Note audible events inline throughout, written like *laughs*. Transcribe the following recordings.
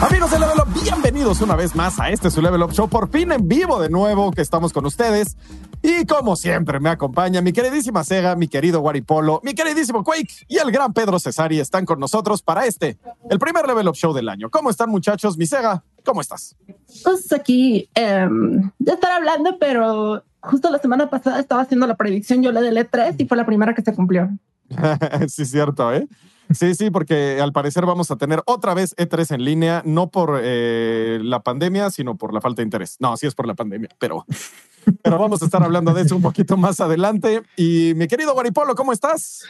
Amigos de Level Up, bienvenidos una vez más a este su Level Up Show, por fin en vivo de nuevo que estamos con ustedes. Y como siempre me acompaña mi queridísima Sega, mi querido Waripolo, mi queridísimo Quake y el gran Pedro Cesari están con nosotros para este, el primer Level Up Show del año. ¿Cómo están muchachos? Mi Sega, ¿cómo estás? Pues aquí em, ya estar hablando, pero justo la semana pasada estaba haciendo la predicción yo la del E3 y fue la primera que se cumplió. *laughs* sí, cierto, ¿eh? Sí, sí, porque al parecer vamos a tener otra vez E3 en línea, no por eh, la pandemia, sino por la falta de interés. No, sí es por la pandemia, pero, *laughs* pero vamos a estar hablando de eso un poquito más adelante. Y mi querido Guaripolo, ¿cómo estás?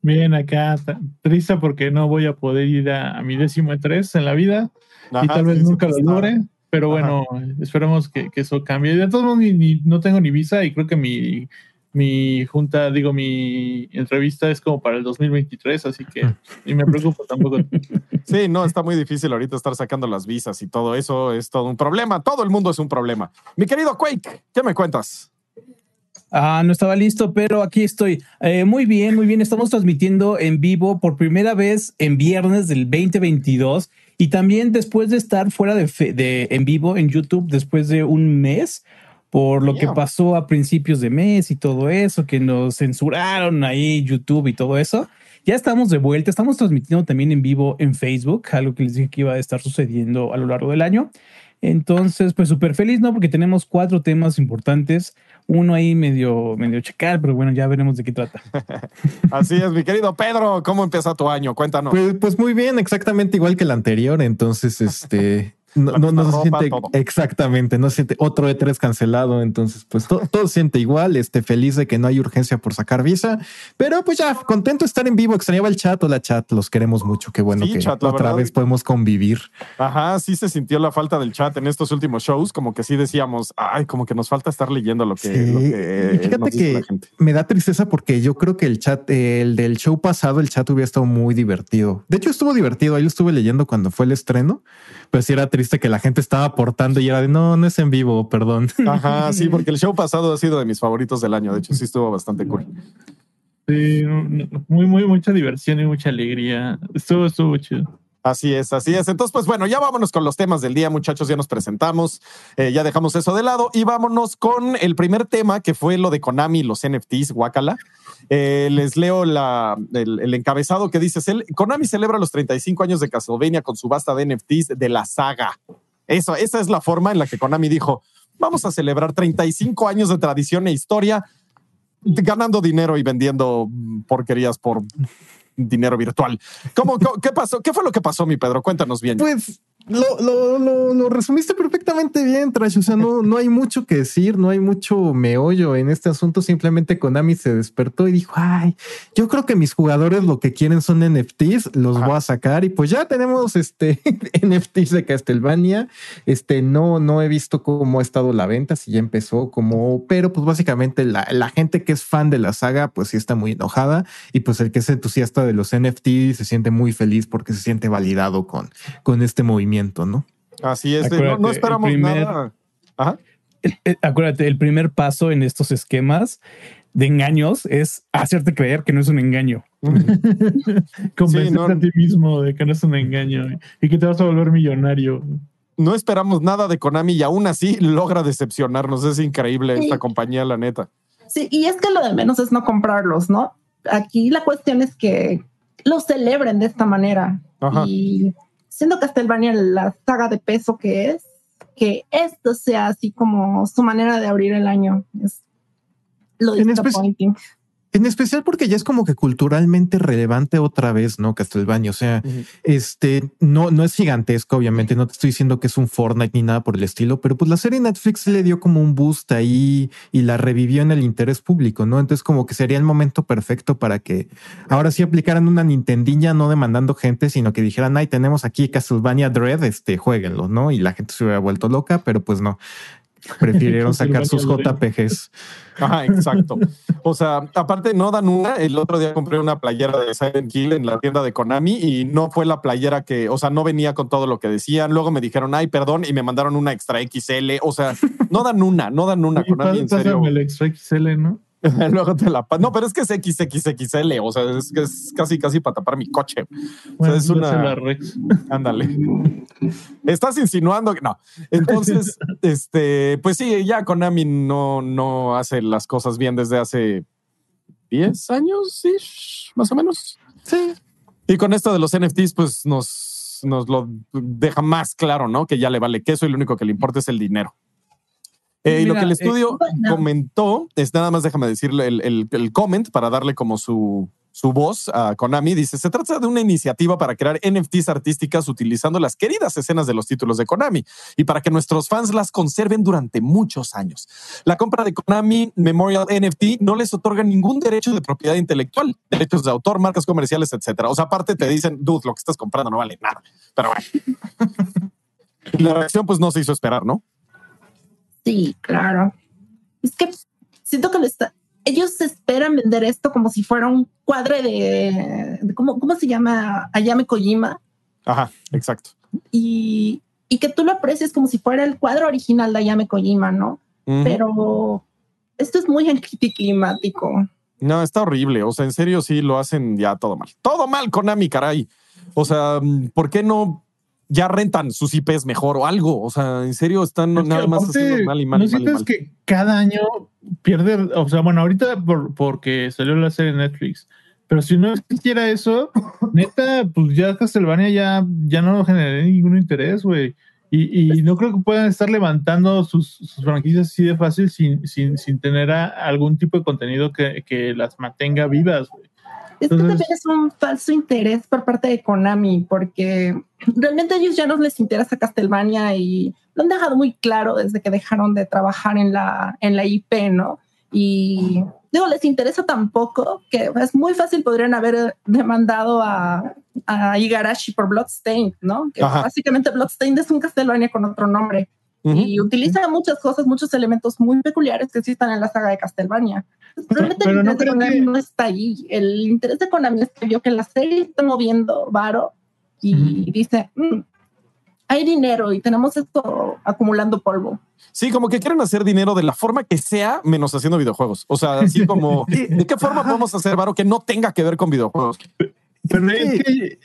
Bien, acá triste porque no voy a poder ir a, mi décimo E3 en la vida y tal vez nunca lo logre. Pero bueno, esperemos que, eso cambie. De todos modos, no tengo ni visa y creo que mi mi junta, digo, mi entrevista es como para el 2023, así que ni me preocupo tampoco. *laughs* Sí, no, está muy difícil ahorita estar sacando las visas y todo eso es todo un problema. Todo el mundo es un problema. Mi querido Quake, ¿qué me cuentas? Ah, no estaba listo, pero aquí estoy. Eh, muy bien, muy bien. Estamos transmitiendo en vivo por primera vez en viernes del 2022 y también después de estar fuera de, de en vivo en YouTube después de un mes por lo que pasó a principios de mes y todo eso, que nos censuraron ahí YouTube y todo eso. Ya estamos de vuelta, estamos transmitiendo también en vivo en Facebook, algo que les dije que iba a estar sucediendo a lo largo del año. Entonces, pues súper feliz, ¿no? Porque tenemos cuatro temas importantes. Uno ahí medio, medio checar, pero bueno, ya veremos de qué trata. *laughs* Así es, mi querido Pedro, ¿cómo empieza tu año? Cuéntanos. Pues, pues muy bien, exactamente igual que el anterior. Entonces, este, no, no, no se siente exactamente, no se siente otro E3 cancelado. Entonces, pues todo, se siente igual. Este feliz de que no hay urgencia por sacar visa, pero pues ya contento de estar en vivo. Extrañaba el chat o la chat. Los queremos mucho. Qué bueno que otra vez podemos convivir. Ajá, sí se sintió la falta del chat en estos últimos shows. Como que sí decíamos, ay, como que nos falta estar leyendo lo que, fíjate que me da tristeza porque yo creo que el chat, el del show pasado, el chat hubiera estado muy divertido. De hecho, estuvo divertido. Ahí lo estuve leyendo cuando fue el estreno, pero sí era triste que la gente estaba aportando y era de no, no es en vivo, perdón. Ajá, sí, *laughs* porque el show pasado ha sido de mis favoritos del año. De hecho, sí estuvo bastante cool. Sí, muy, muy, mucha diversión y mucha alegría. Estuvo, estuvo chido. Así es, así es. Entonces, pues bueno, ya vámonos con los temas del día, muchachos. Ya nos presentamos, eh, ya dejamos eso de lado y vámonos con el primer tema que fue lo de Konami, los NFTs, Wakala. Eh, les leo el, encabezado que dice: Konami celebra los 35 años de Castlevania con subasta de NFTs de la saga. Eso, esa es la forma en la que Konami dijo: Vamos a celebrar 35 años de tradición e historia ganando dinero y vendiendo porquerías por dinero virtual. ¿Cómo, qué pasó? ¿Qué fue lo que pasó, mi Pedro? Cuéntanos bien. Pues lo, lo, lo, lo, resumiste perfectamente bien, Trash. O sea, no, no hay mucho que decir, no hay mucho meollo en este asunto. Simplemente Konami se despertó y dijo: Ay, yo creo que mis jugadores lo que quieren son NFTs, los voy a sacar. Y pues ya tenemos este *laughs* NFTs de Castlevania. Este no, no he visto cómo ha estado la venta, si ya empezó, como, pero pues básicamente la, la gente que es fan de la saga, pues sí está muy enojada. Y pues el que es entusiasta de los NFTs se siente muy feliz porque se siente validado con, con este movimiento. ¿No? Así es, no, esperamos nada. acuérdate, el primer paso en estos esquemas de engaños es hacerte creer que no es un engaño. *laughs* Convencerte a ti mismo de que no es un engaño y que te vas a volver millonario. No esperamos nada de Konami y aún así logra decepcionarnos. Es increíble esta compañía, la neta. Sí, y es que lo de menos es no comprarlos, ¿no? Aquí la cuestión es que los celebren de esta manera. Y siendo Castlevania la saga de peso que es, que esto sea así como su manera de abrir el año. Es lo disappointing. En especial porque ya es como que culturalmente relevante otra vez, ¿no? Castlevania. O sea, este no, no es gigantesco, obviamente. No te estoy diciendo que es un Fortnite ni nada por el estilo, pero pues la serie Netflix le dio como un boost ahí y la revivió en el interés público, ¿no? Entonces, como que sería el momento perfecto para que ahora sí aplicaran una Nintendilla, no demandando gente, sino que dijeran, ay, tenemos aquí Castlevania Dread, este, jueguenlo, ¿no? Y la gente se hubiera vuelto loca, pero pues no prefirieron sacar sus JPGs. Ajá, exacto. O sea, aparte no dan una. El otro día compré una playera de Silent Hill en la tienda de Konami y no fue la playera que, o sea, no venía con todo lo que decían. Luego me dijeron, ay, perdón, y me mandaron una extra XL. O sea, No dan una, no dan una. alguien en serio. el extra XL, ¿no? *laughs* Luego te la No, pero es que es XXXL, o sea, es, es casi, casi para tapar mi coche. o sea, es una. *laughs* Ándale. Estás insinuando que no. Entonces, *laughs* este, pues sí, ya Konami no, no hace las cosas bien desde hace 10 años, ¿sí? más o menos. Sí. Y con esto de los NFTs, pues nos, nos lo deja más claro, ¿no? Que ya le vale queso y lo único que le importa es el dinero. Eh, y lo que el eh, estudio comentó es nada más, déjame decirle el, el, el, comment para darle como su, su voz a Konami. Dice: Se trata de una iniciativa para crear NFTs artísticas utilizando las queridas escenas de los títulos de Konami y para que nuestros fans las conserven durante muchos años. La compra de Konami Memorial NFT no les otorga ningún derecho de propiedad intelectual, derechos de autor, marcas comerciales, etcétera. O sea, aparte te dicen, dude, lo que estás comprando no vale nada. Pero bueno. *laughs* La reacción, pues no se hizo esperar, ¿no? Sí, claro. Es que siento que está, ellos esperan vender esto como si fuera un cuadro de, ¿cómo, ¿cómo, se llama? Ayame Kojima. Ajá, exacto. Y, y, que tú lo aprecies como si fuera el cuadro original de Ayame Kojima, ¿no? Pero esto es muy anticlimático. No, está horrible. O sea, en serio, sí lo hacen ya todo mal. Todo mal, Konami, caray. O sea, ¿por qué no ya rentan sus IPs mejor o algo. O sea, en serio están nada más haciendo mal y mal. ¿No sientes que cada año pierde? O sea, bueno, ahorita porque salió la serie de Netflix. Pero si no existiera eso, *laughs* neta, pues ya Castlevania ya, ya no generé ningún interés, güey. Y, no creo que puedan estar levantando sus, franquicias así de fácil sin, sin, sin tener algún tipo de contenido que, que las mantenga vivas, güey. Es que también es un falso interés por parte de Konami, porque realmente a ellos ya no les interesa Castlevania y lo han dejado muy claro desde que dejaron de trabajar en la, en la IP, ¿no? Y digo, les interesa tampoco que es muy fácil, podrían haber demandado a, a Igarashi por Bloodstained, ¿no? Que básicamente Bloodstained es un Castlevania con otro nombre. Y utiliza muchas cosas, muchos elementos muy peculiares que existen en la saga de Castlevania. Realmente el interés no de Konami no está ahí. El interés de Konami es que vio que la serie está moviendo varo y dice, mm, hay dinero y tenemos esto acumulando polvo. Sí, como que quieren hacer dinero de la forma que sea, menos haciendo videojuegos. O sea, así como, *laughs* ¿de qué forma podemos hacer varo que no tenga que ver con videojuegos? Pero es que,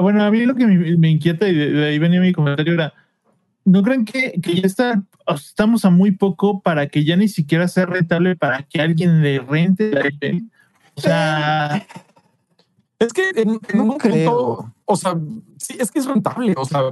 bueno, a mí lo que me, inquieta y de, ahí venía mi comentario era, ¿no creen que, que ya está, estamos a muy poco para que ya ni siquiera sea rentable para que alguien le rente O sea... Es que en, un creo. o sea, sí, es que es rentable. O sea,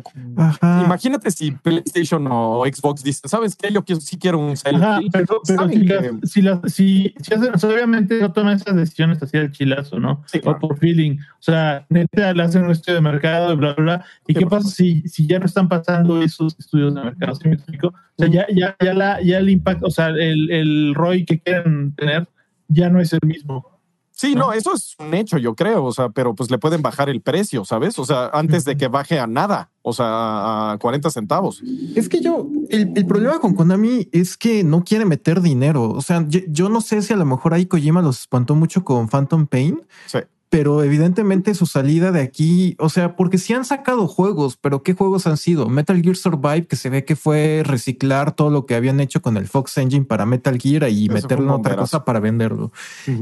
imagínate si PlayStation o Xbox dicen, ¿sabes qué? Yo quiero, sí quiero un Ajá, pero, si, si, si, obviamente no toman esas decisiones así del chilazo, ¿no? o por feeling. O sea, neta, le hacen un estudio de mercado, bla, bla, bla. ¿Y qué pasa si, si ya no están pasando esos estudios de mercado? ¿Sí me explico? O sea, ya, ya, ya, la, ya el impacto, o sea, el, el ROI que quieren tener ya no es el mismo. Sí, no, eso es un hecho, yo creo, o sea, pero pues le pueden bajar el precio, ¿sabes? O sea, antes de que baje a nada, o sea, a 40 centavos. Es que yo, el, problema con Konami es que no quiere meter dinero. O sea, yo, yo, no sé si a lo mejor ahí Kojima los espantó mucho con Phantom Pain. Sí pero evidentemente su salida de aquí, o sea, porque sí han sacado juegos, pero ¿qué juegos han sido? Metal Gear Survive, que se ve que fue reciclar todo lo que habían hecho con el Fox Engine para Metal Gear y meterlo en otra cosa para venderlo.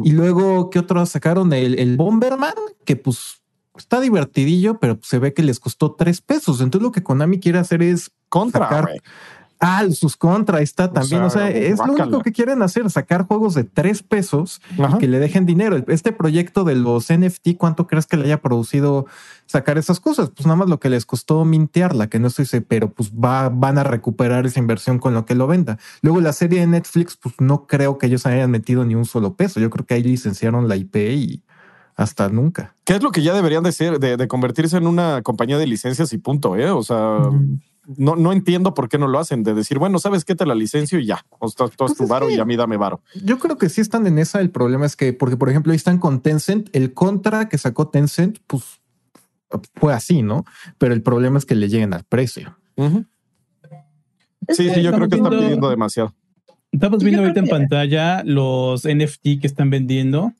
Y luego, ¿qué otros sacaron? El, el Bomberman, que pues está divertidillo, pero se ve que les costó tres pesos. Entonces lo que Konami quiere hacer es contra Ah, sus contra está también. O sea, es lo único que quieren hacer, sacar juegos de tres pesos que le dejen dinero. Este proyecto de los NFT, ¿cuánto crees que le haya producido sacar esas cosas? Pues nada más lo que les costó mintearla, que no estoy seguro, pero pues va, van a recuperar esa inversión con lo que lo venda. Luego la serie de Netflix, pues no creo que ellos hayan metido ni un solo peso. Yo creo que ahí licenciaron la IP y hasta nunca. ¿Qué es lo que ya deberían de ser, de, convertirse en una compañía de licencias y punto, eh? O sea, no, no entiendo por qué no lo hacen, de decir, bueno, ¿sabes qué? Te la licencio y ya. O sea, tú pues tu varo y a mí dame varo. Yo creo que sí están en esa. El problema es que, porque por ejemplo, ahí están con Tencent, el contra que sacó Tencent, pues fue así, ¿no? Pero el problema es que le lleguen al precio. Sí, sí, yo creo que están pidiendo demasiado. Estamos viendo ahorita en pantalla los NFT que están vendiendo.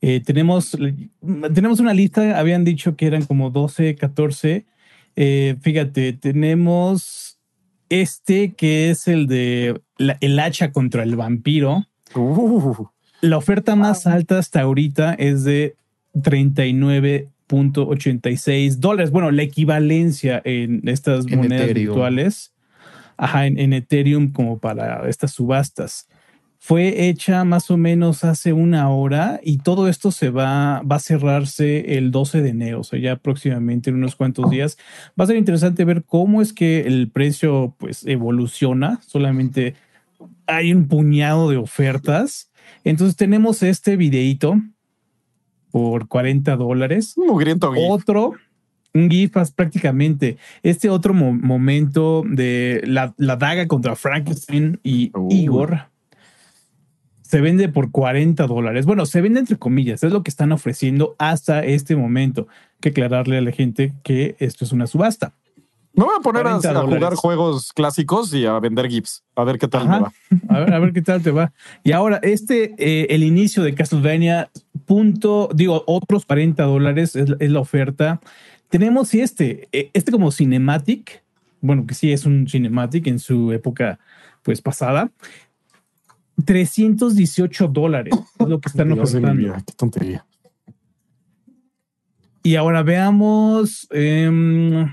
Eh, tenemos, tenemos una lista, habían dicho que eran como 12, 14 eh, fíjate, tenemos este que es el de el hacha contra el vampiro. Uh. La oferta más alta hasta ahorita es de 39.86 dólares. Bueno, la equivalencia en estas monedas virtuales. Ajá, en, Ethereum como para estas subastas. Fue hecha más o menos hace una hora y todo esto se va, va a cerrarse el 12 de enero, o sea, ya próximamente en unos cuantos días. Va a ser interesante ver cómo es que el precio pues evoluciona. Solamente hay un puñado de ofertas. Entonces tenemos este videito por 40 dólares. Mugriento Otro, un GIF prácticamente. Este otro momento de la, daga contra Frankenstein y Igor se vende por 40 dólares. Bueno, se vende entre comillas, es lo que están ofreciendo hasta este momento. que aclararle a la gente que esto es una subasta. Me voy a poner a, jugar juegos clásicos y a vender GIFs, a ver qué tal me va. A ver, a ver qué tal te va. Y ahora, este, eh, el inicio de Castlevania, punto, digo, otros 40 dólares es, la oferta. Tenemos este, eh, este como cinematic, bueno, que sí es un cinematic en su época, pues pasada. 318 dólares es lo que están ofertando. qué tontería. Y ahora veamos. Em,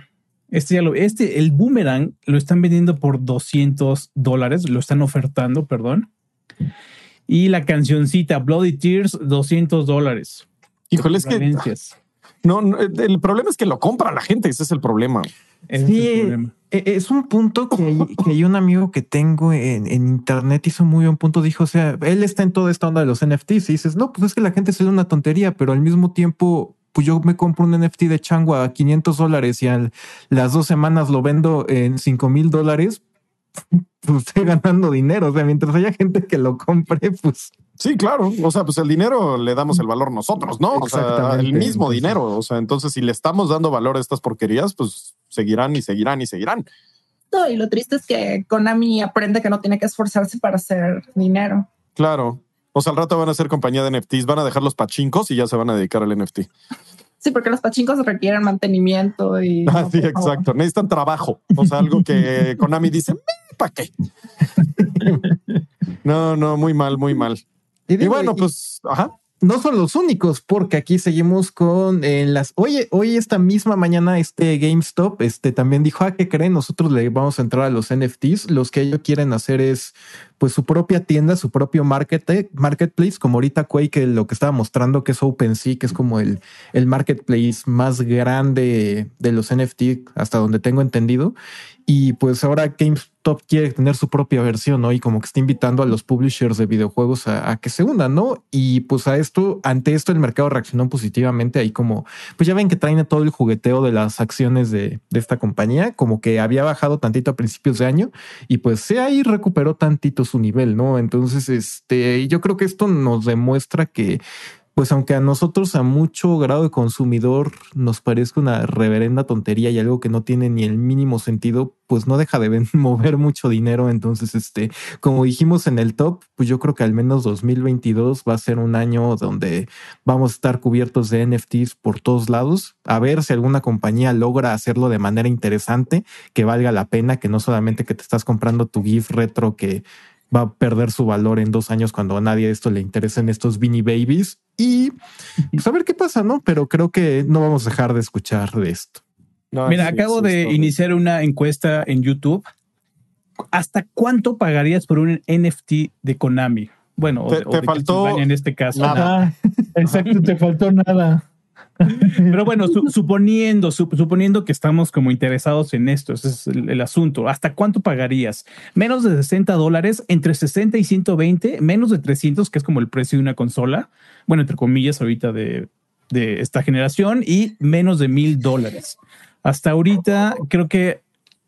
este ya lo, este, el boomerang lo están vendiendo por 200 dólares, lo están ofertando, perdón. Y la cancioncita Bloody Tears, 200 dólares. Híjole, es que no, el problema es que lo compra la gente. Ese es el problema. sí, e, e, es, un punto *laughs* que hay, un amigo que tengo en, internet hizo muy buen punto. Dijo, o sea, él está en toda esta onda de los NFTs y dices, no, pues es que la gente se da una tontería, pero al mismo tiempo, pues yo me compro un NFT de Changua a 500 dólares y a las dos semanas lo vendo en 5 mil dólares. *laughs* Pues estoy ganando dinero. O sea, mientras haya gente que lo compre, pues Sí, claro. O sea, pues el dinero le damos el valor nosotros, ¿no? O sea, el mismo dinero. O sea, entonces si le estamos dando valor a estas porquerías, pues seguirán y seguirán y seguirán. No, y lo triste es que Konami aprende que no tiene que esforzarse para hacer dinero. Claro. O sea, al rato van a ser compañía de NFTs, van a dejar los pachincos y ya se van a dedicar al NFT. Sí, porque los pachincos requieren mantenimiento y. *laughs* Ah, sí, exacto. Necesitan trabajo. O sea, algo que Konami dice, ¿para qué? *laughs* no, no, muy mal, muy mal. Y, bueno, pues, ajá. No son los únicos, porque aquí seguimos con eh, las. Oye, hoy esta misma mañana, este GameStop, este también dijo: Ah, ¿qué creen? Nosotros le vamos a entrar a los NFTs. Los que ellos quieren hacer es pues su propia tienda, su propio market, marketplace, como ahorita Quake, lo que estaba mostrando que es OpenSea, que es como el, el marketplace más grande de los NFT hasta donde tengo entendido. Y pues ahora GameStop quiere tener su propia versión, ¿no? Y como que está invitando a los publishers de videojuegos a, que se unan, ¿no? Y pues a esto, ante esto el mercado reaccionó positivamente ahí como, pues ya ven que traen todo el jugueteo de las acciones de, de esta compañía, como que había bajado tantito a principios de año y pues se ahí recuperó tantito su nivel, ¿no? Entonces, este, yo creo que esto nos demuestra que pues aunque a nosotros a mucho grado de consumidor nos parezca una reverenda tontería y algo que no tiene ni el mínimo sentido, pues no deja de *laughs* mover mucho dinero. Entonces, este, como dijimos en el top, pues yo creo que al menos 2022 va a ser un año donde vamos a estar cubiertos de NFTs por todos lados. A ver si alguna compañía logra hacerlo de manera interesante, que valga la pena, que no solamente que te estás comprando tu GIF retro que va a perder su valor en dos años cuando a nadie esto le interesen estos Beanie Babies y pues a ver qué pasa, ¿no? Pero creo que no vamos a dejar de escuchar de esto. Mira, acabo de iniciar una encuesta en YouTube. ¿Hasta cuánto pagarías por un NFT de Konami? Bueno, te, faltó en este caso. Nada. Exacto, te faltó nada. *laughs* Pero bueno, suponiendo, suponiendo que estamos como interesados en esto, ese es el, asunto. ¿Hasta cuánto pagarías? Menos de 60 dólares, entre 60 y 120, menos de 300, que es como el precio de una consola. Bueno, entre comillas, ahorita de, de esta generación y menos de mil dólares. Hasta ahorita creo que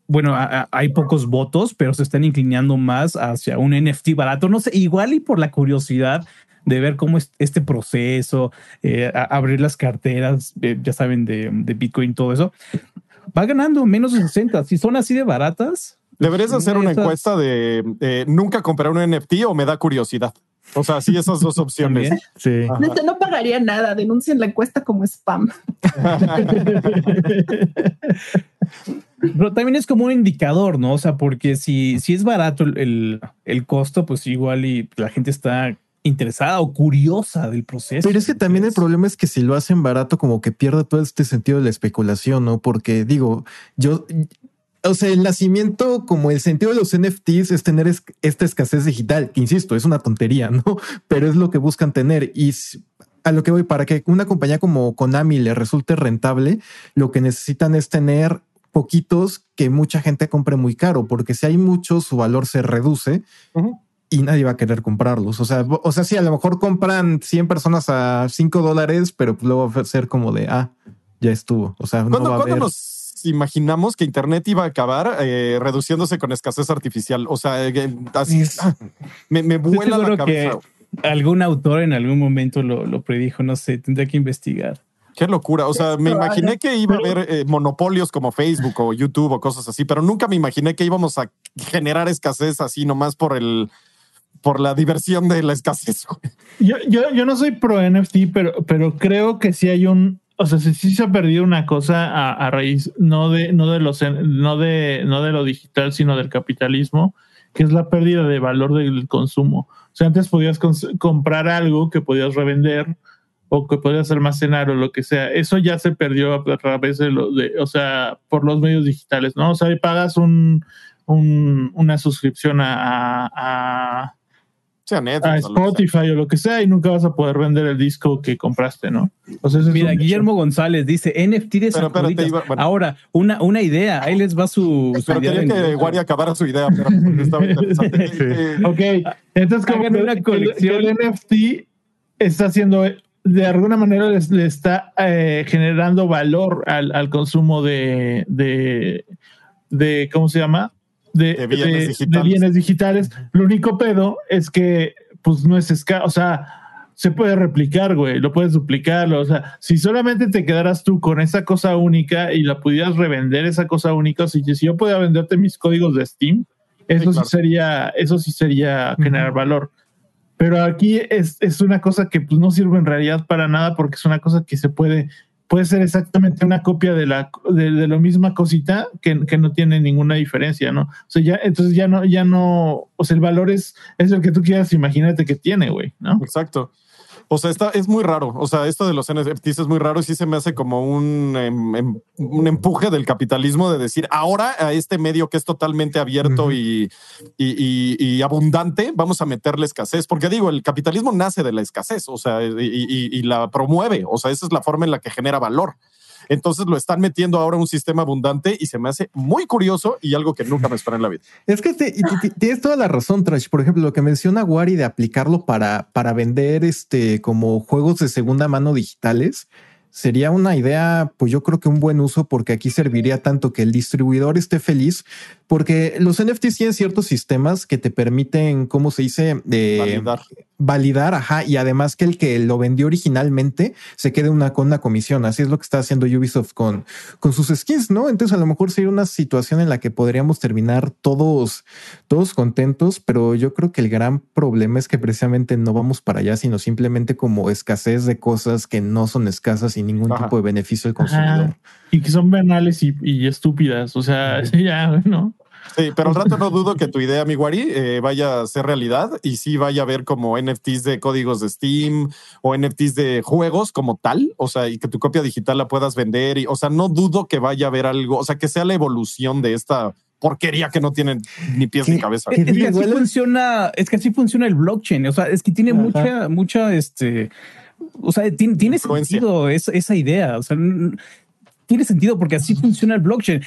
bueno, hay pocos votos, pero se están inclinando más hacia un NFT barato. No sé, igual y por la curiosidad de ver cómo es este proceso, eh, abrir las carteras, eh, ya saben, de, de, Bitcoin, todo eso, va ganando menos de 60. Si son así de baratas. Deberías hacer una encuesta de nunca comprar un NFT o me da curiosidad. O sea, sí, esas dos opciones. Sí. No, pagaría nada, denuncien la encuesta como spam. *laughs* Pero también es como un indicador, ¿no? O sea, porque si, si es barato el, el costo, pues igual y la gente está interesada o curiosa del proceso. Pero es que también el problema es que si lo hacen barato, como que pierde todo este sentido de la especulación, ¿no? Porque digo, yo, o sea, el nacimiento, como el sentido de los NFTs es tener esta escasez digital, que insisto, es una tontería, *laughs* ¿no? Pero es lo que buscan tener. Y a lo que voy, para que una compañía como Konami le resulte rentable, lo que necesitan es tener poquitos que mucha gente compre muy caro, porque si hay muchos, su valor se reduce y nadie va a querer comprarlos. O sea, o sea, sí, a lo mejor compran 100 personas a 5 dólares, pero luego va a ser como de, ah, ya estuvo. O sea, no va a nos imaginamos que Internet iba a acabar eh, reduciéndose con escasez artificial? O sea, eh, así ah, me, me vuela la cabeza. Que algún autor en algún momento lo, lo predijo, no sé, tendría que investigar. Qué locura. O sea, me imaginé que iba a haber eh, monopolios como Facebook o YouTube o cosas así, pero nunca me imaginé que íbamos a generar escasez así nomás por el, por la diversión de la escasez. Yo, yo, yo no soy pro NFT, pero, pero creo que sí hay un, o sea, sí, se ha perdido una cosa a, raíz no de, no de los, no de, no de lo digital, sino del capitalismo, que es la pérdida de valor del consumo. O sea, antes podías comprar algo que podías revender o que podías almacenar o lo que sea. Eso ya se perdió a través de lo de, o sea, por los medios digitales, ¿no? O sea, pagas un, un una suscripción a Spotify o lo que sea y nunca vas a poder vender el disco que compraste, ¿no? Mira, Guillermo González dice NFT de Pero, Ahora, una, una idea, ahí les va su, pero quería que Guari acabara su idea, pero estaba *laughs* interesante. ok, entonces como una colección. El, NFT está haciendo de alguna manera le está eh, generando valor al, al consumo de, de, de, ¿cómo se llama? De, bienes, digitales. Lo único pedo es que, pues no es escaso, o sea, se puede replicar, güey, lo puedes duplicar, o sea, si solamente te quedaras tú con esa cosa única y la pudieras revender esa cosa única, si, si yo pudiera venderte mis códigos de Steam, eso sí, sería, eso sí sería generar valor. Pero aquí es, es, una cosa que pues, no sirve en realidad para nada porque es una cosa que se puede puede ser exactamente una copia de la de, de misma cosita que, que, no tiene ninguna diferencia, ¿no? O sea, ya, entonces ya no, ya no, o sea, el valor es, es el que tú quieras, imagínate que tiene, güey, ¿no? Exacto. O sea, está, es muy raro. O sea, esto de los NFTs es muy raro y sí se me hace como un, em, em, un empuje del capitalismo de decir ahora a este medio que es totalmente abierto y, y, abundante, vamos a meterle escasez. Porque digo, el capitalismo nace de la escasez, o sea, y, la promueve. O sea, esa es la forma en la que genera valor. Entonces lo están metiendo ahora un sistema abundante y se me hace muy curioso y algo que nunca me esperé en la vida. Es que tienes toda la razón, Trash. Por ejemplo, lo que menciona Wari de aplicarlo para, para vender este como juegos de segunda mano digitales sería una idea, pues yo creo que un buen uso porque aquí serviría tanto que el distribuidor esté feliz, porque los NFTs tienen ciertos sistemas que te permiten, ¿cómo se dice? Eh, validar, ajá, y además que el que lo vendió originalmente se quede una, con una comisión. Así es lo que está haciendo Ubisoft con, con sus skins, ¿no? Entonces a lo mejor sería una situación en la que podríamos terminar todos, todos contentos, pero yo creo que el gran problema es que precisamente no vamos para allá, sino simplemente como escasez de cosas que no son escasas y ningún tipo de beneficio al consumidor. Y que son banales y, y estúpidas. O sea, *laughs* ya, ¿no? Sí, pero al rato no dudo que tu idea, mi Wari, eh, vaya a ser realidad y sí vaya a ver como NFTs de códigos de Steam o NFTs de juegos como tal, o sea, y que tu copia digital la puedas vender. Y, o sea, no dudo que vaya a haber algo, o sea, que sea la evolución de esta porquería que no tienen ni pies ni cabeza. Es, que así funciona, es que así funciona el blockchain. O sea, es que tiene mucha, mucha, este, o sea, tiene, tiene sentido esa, esa idea. O sea, tiene sentido porque así funciona el blockchain.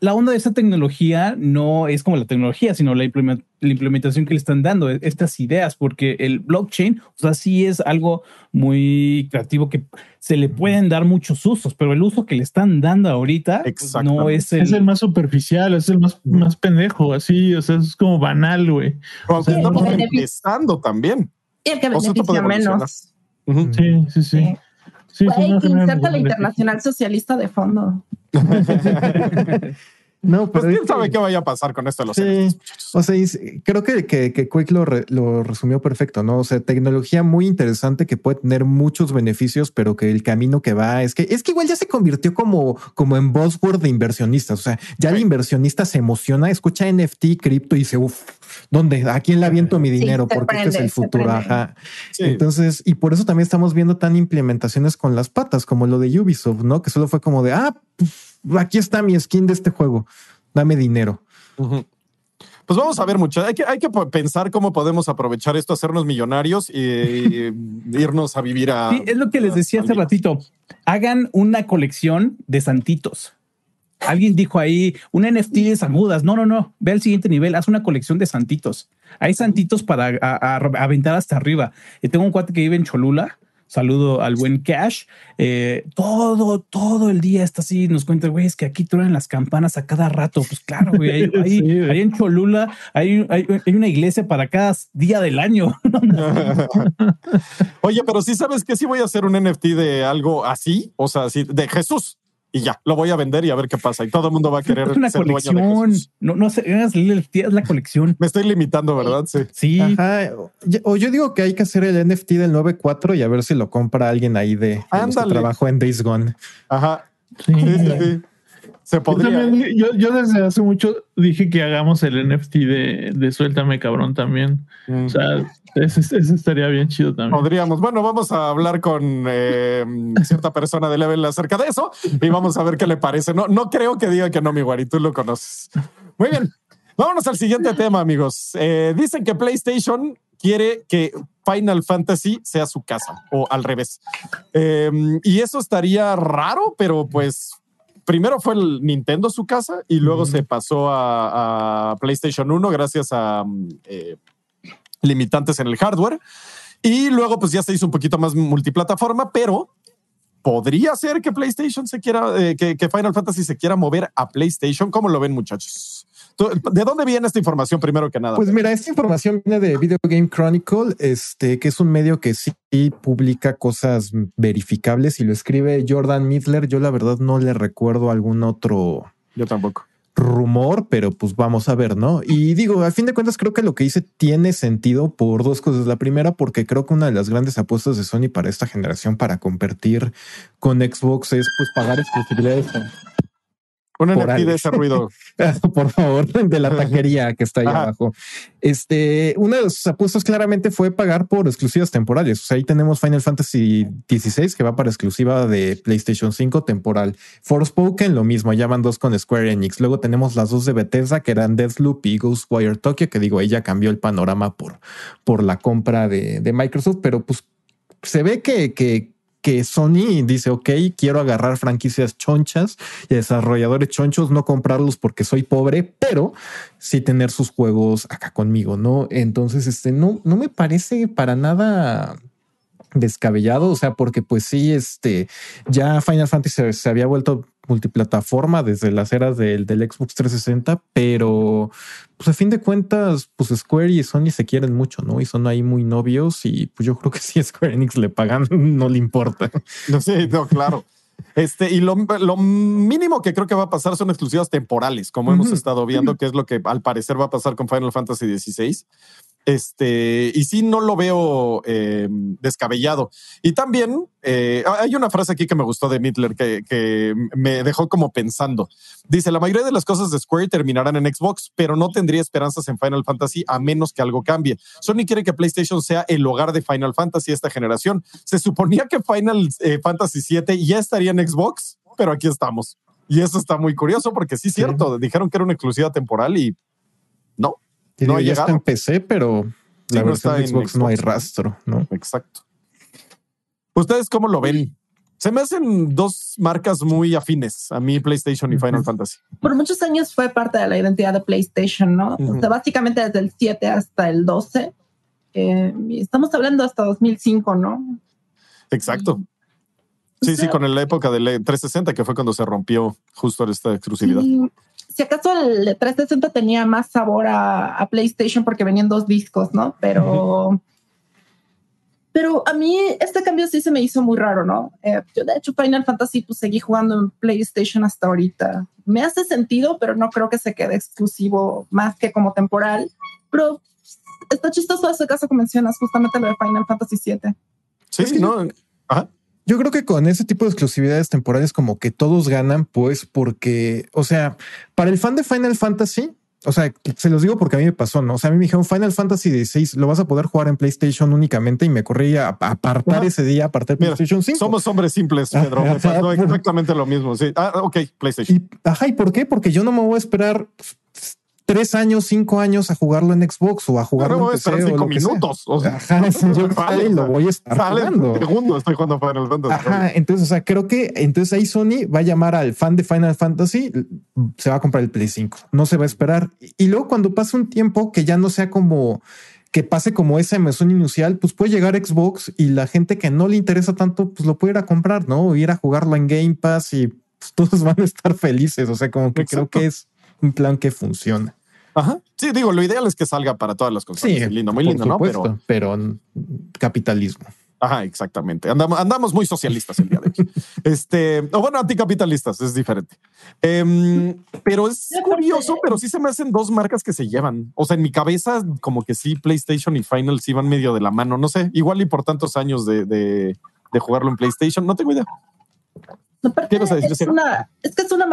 la, onda de esa tecnología no es como la tecnología, sino la, implementación que le están dando, e, estas ideas, porque el blockchain, o sea, sí es algo muy creativo que se le pueden dar muchos usos, pero el uso que le están dando ahorita no es el... Es el más superficial, es el más, más pendejo, así, o sea, es como banal, güey. Pero estamos empezando también. Y el que beneficia menos. sí, sí. sí. Sí, inserta la internacional socialista de fondo. *laughs* *laughs* No, pero pues quién sabe qué vaya a pasar con esto de los sí. O sea, creo que, que, que Quake lo, lo, resumió perfecto, ¿no? O sea, tecnología muy interesante que puede tener muchos beneficios, pero que el camino que va es que es que igual ya se convirtió como, como en buzzword de inversionistas. O sea, ya el inversionista se emociona, escucha NFT, cripto y dice, uff, ¿dónde? ¿A quién le aviento mi dinero? Porque este es el futuro. Ajá. Entonces, y por eso también estamos viendo tan implementaciones con las patas, como lo de Ubisoft, ¿no? Que solo fue como de, ah, aquí está mi skin de este juego, dame dinero. Pues vamos a ver mucho. Hay que, hay que pensar cómo podemos aprovechar esto, hacernos millonarios y, *laughs* irnos a vivir a. Sí, es lo que les decía hace ratito. Hagan una colección de santitos. Alguien dijo ahí un NFT de Samudas. No, no, no. Ve al siguiente nivel. Haz una colección de santitos. Hay santitos para aventar hasta arriba. Y tengo un cuate que vive en Cholula Saludo al buen Cash. Eh, todo, todo el día está así. Nos cuenta, güey, es que aquí truenan las campanas a cada rato. Pues claro, güey. Ahí, *laughs* en Cholula hay, hay, una iglesia para cada día del año. *laughs* *laughs* Oye, pero sí sabes que sí voy a hacer un NFT de algo así, o sea, así de Jesús y ya, lo voy a vender y a ver qué pasa. Y todo el mundo va a querer *laughs* una colección. no, no sé, es la colección. Me estoy limitando, ¿verdad? Sí. Sí. O yo digo que hay que hacer el NFT del 9.4 y a ver si lo compra alguien ahí de, de trabajo en Days Gone. Ajá. sí, sí. sí. Se podría. ¿eh? Yo, yo, desde hace mucho dije que hagamos el NFT de, de Suéltame Cabrón también. O sea, ese, estaría bien chido también. Podríamos. Bueno, vamos a hablar con eh, cierta persona de Level acerca de eso y vamos a ver qué le parece. No, no creo que diga que no, mi guari, tú lo conoces. Muy bien. Vámonos al siguiente tema, amigos. Eh, dicen que PlayStation quiere que Final Fantasy sea su casa o al revés. y eso estaría raro, pero pues primero fue el Nintendo su casa y luego se pasó a, PlayStation 1 gracias a mm, eh, limitantes en el hardware. Y luego pues ya se hizo un poquito más multiplataforma, pero podría ser que PlayStation se quiera, eh, que, Final Fantasy se quiera mover a PlayStation. ¿Cómo lo ven muchachos? ¿De dónde viene esta información primero que nada? Pues mira, esta información viene de Video Game Chronicle, este, que es un medio que sí publica cosas verificables y lo escribe Jordan Midler. Yo la verdad no le recuerdo algún otro. Yo tampoco rumor, pero pues vamos a ver, ¿no? Y digo, a fin de cuentas creo que lo que hice tiene sentido por dos cosas. La primera, porque creo que una de las grandes apuestas de Sony para esta generación para competir con Xbox es pues pagar exclusividades un NFT de ese ruido. *laughs* Por favor, de la taquería que está ahí abajo. Este, una de las apuestas claramente fue pagar por exclusivas temporales. O sea, ahí tenemos Final Fantasy XVI que va para exclusiva de PlayStation 5 temporal. Forspoken, lo mismo, ya van dos con Square Enix. Luego tenemos las dos de Bethesda que eran Deathloop y Ghostwire Tokyo, que digo, ella cambió el panorama por, por la compra de, de Microsoft, pero pues se ve que, que que Sony dice, ok, quiero agarrar franquicias chonchas y desarrolladores chonchos, no comprarlos porque soy pobre, pero sí tener sus juegos acá conmigo, ¿no? Entonces, este, no, no me parece para nada descabellado, o sea, porque pues sí, este, ya Final Fantasy se había vuelto multiplataforma desde las eras del, del, Xbox 360, pero pues a fin de cuentas, pues Square y Sony se quieren mucho, ¿no? Y son ahí muy novios y pues yo creo que si Square Enix le pagan, *laughs* no le importa. No, *laughs* sí, no, claro. Este, y lo, lo, mínimo que creo que va a pasar son exclusivas temporales, como hemos estado viendo, que es lo que al parecer va a pasar con Final Fantasy XVI. Este, y sí, no lo veo eh, descabellado. Y también eh, hay una frase aquí que me gustó de Midler que, que, me dejó como pensando. Dice: La mayoría de las cosas de Square terminarán en Xbox, pero no tendría esperanzas en Final Fantasy a menos que algo cambie. Sony quiere que PlayStation sea el hogar de Final Fantasy esta generación. Se suponía que Final eh, Fantasy VII ya estaría en Xbox, pero aquí estamos. Y eso está muy curioso porque sí, es cierto. Dijeron que era una exclusiva temporal y no no, ya está en PC, pero la versión de Xbox, no hay rastro, ¿no? Exacto. ¿Ustedes cómo lo ven? Se me hacen dos marcas muy afines a mí, PlayStation y Final Fantasy. Por muchos años fue parte de la identidad de PlayStation, ¿no? o sea, básicamente desde el 7 hasta el 12. estamos hablando hasta 2005, ¿no? Exacto. Sí, sí, con la época del 360, que fue cuando se rompió justo esta exclusividad si acaso el 360 tenía más sabor a, PlayStation porque venían dos discos, ¿no? Pero Pero a mí este cambio sí se me hizo muy raro, ¿no? Eh, yo de hecho Final Fantasy pues seguí jugando en PlayStation hasta ahorita. Me hace sentido, pero no creo que se quede exclusivo más que como temporal. Pero está chistoso ese caso que mencionas, justamente lo de Final Fantasy VII. Sí, no. Ajá. Yo creo que con ese tipo de exclusividades temporales como que todos ganan, pues porque, o sea, para el fan de Final Fantasy, o sea, se los digo porque a mí me pasó, ¿no? O sea, a mí me dijeron Final Fantasy XVI lo vas a poder jugar en PlayStation únicamente y me corrí a, apartar ese día, apartar PlayStation 5. Somos hombres simples, Pedro. me pasó exactamente lo mismo. Sí. Ah, ok, PlayStation. ajá, ¿y por qué? Porque yo no me voy a esperar tres años, cinco años a jugarlo en Xbox o a jugarlo en PC cinco minutos. O sea, Ajá, *laughs* yo vale, lo voy a estar jugando. Segundo estoy jugando Final Fantasy. Ajá, entonces, o sea, creo que entonces ahí Sony va a llamar al fan de Final Fantasy, se va a comprar el Play 5, no se va a esperar. Y luego cuando pasa un tiempo que ya no sea como que pase como esa emoción inicial, pues puede llegar Xbox y la gente que no le interesa tanto, pues lo puede ir a comprar, ¿no? O ir a jugarlo en Game Pass y pues, *laughs* todos van a estar felices. O sea, como que creo que es un plan que funciona. Ajá. Sí, digo, lo ideal es que salga para todas las cosas. Sí, lindo, muy lindo, ¿no? Pero, pero capitalismo. Ajá, exactamente. Andamos, andamos muy socialistas el día de hoy. *laughs* este, o bueno, anticapitalistas, es diferente. Em, pero es curioso, pero sí se me hacen dos marcas que se llevan. O sea, en mi cabeza, como que sí, PlayStation y Final sí van medio de la mano. No sé, igual y por tantos años de, de, jugarlo en PlayStation, no tengo idea. ¿Qué vas a decir? Es, una, es que es una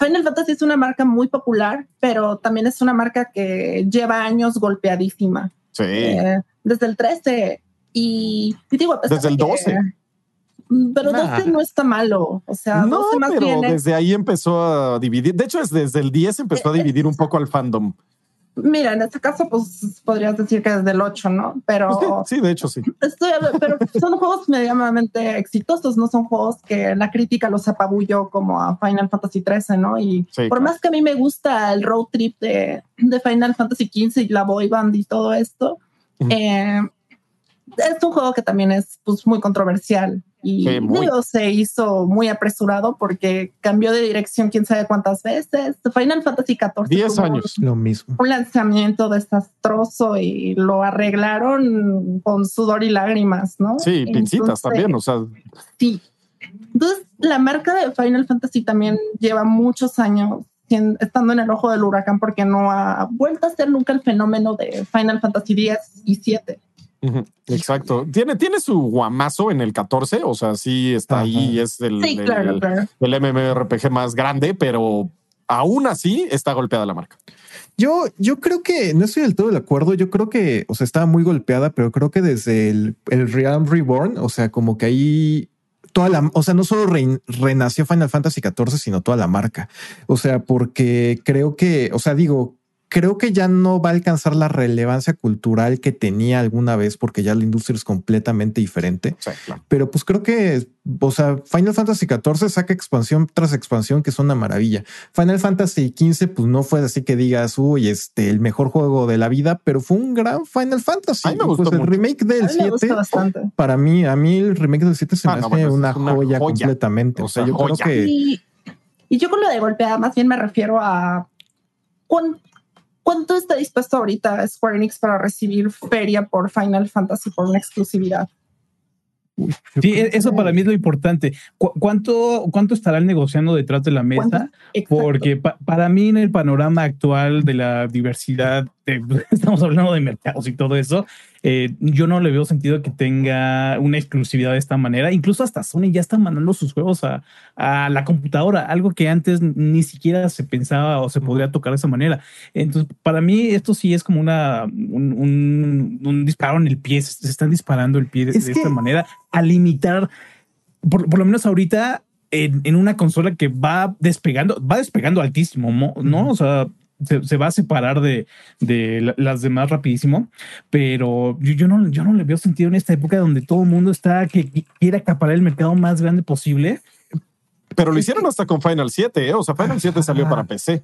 Final Fantasy es una marca muy popular, pero también es una marca que lleva años golpeadísima. Sí. Eh, desde el 13 y, digo, desde el 12. pero 12 no está malo. O sea, no, 12 más pero desde ahí empezó a dividir. De hecho, es desde el 10 empezó a eh, dividir un poco al fandom. Mira, en este caso, pues podrías decir que es del 8, ¿no? Pero. Pues sí, de hecho, sí. Estoy, pero son juegos medianamente exitosos, no son juegos que la crítica los apabulló como a Final Fantasy XIII, ¿no? Y por más que a mí me gusta el road trip de, de Final Fantasy XV y la boy band y todo esto, eh, es un juego que también es pues, muy controversial y se hizo muy apresurado porque cambió de dirección quién sabe cuántas veces. Final Fantasy XIV. 10 años. Lo mismo. Un lanzamiento desastroso y lo arreglaron con sudor y lágrimas, ¿no? Sí, pincitas también, o sea. Sí. Entonces, la marca de Final Fantasy también lleva muchos años estando en el ojo del huracán porque no ha vuelto a ser nunca el fenómeno de Final Fantasy X y 7. Exacto. Tiene, tiene su guamazo en el 14, o sea, sí está ahí, es el, el, MMORPG más grande, pero aún así está golpeada la marca. Yo, yo creo que no estoy del todo de acuerdo. Yo creo que, o sea, estaba muy golpeada, pero creo que desde el, el Realm Reborn, o sea, como que ahí toda la, o sea, no solo renació Final Fantasy XIV, sino toda la marca. O sea, porque creo que, o sea, digo, creo que ya no va a alcanzar la relevancia cultural que tenía alguna vez porque ya la industria es completamente diferente. Pero pues creo que, o sea, Final Fantasy XIV saca expansión tras expansión que es una maravilla. Final Fantasy XV pues no fue así que digas, uy, este, el mejor juego de la vida, pero fue un gran Final Fantasy. pues el remake del 7, para mí, a mí el remake del 7 se ah, me hace una, joya, completamente. O sea, yo creo que... Y, y yo con lo de golpeada más bien me refiero a... ¿Cuánto está dispuesto ahorita Square Enix para recibir feria por Final Fantasy por una exclusividad? Sí, eso para mí es lo importante. ¿Cuánto, cuánto estarán negociando detrás de la mesa? Porque para mí en el panorama actual de la diversidad, *laughs* estamos hablando de mercados y todo eso, eh, yo no le veo sentido que tenga una exclusividad de esta manera. Incluso hasta Sony ya está mandando sus juegos a, la computadora, algo que antes ni siquiera se pensaba o se podría tocar de esa manera. Entonces, para mí esto sí es como una, un, disparo en el pie, se están disparando el pie de, esta manera a limitar, por, lo menos ahorita, en, una consola que va despegando, va despegando altísimo, ¿no? O sea, se, va a separar de, las demás rapidísimo, pero yo, no, yo no le veo sentido en esta época donde todo el mundo está que quiere acaparar el mercado más grande posible. Pero lo hicieron hasta con Final 7, ¿eh? o sea, Final 7 salió para PC.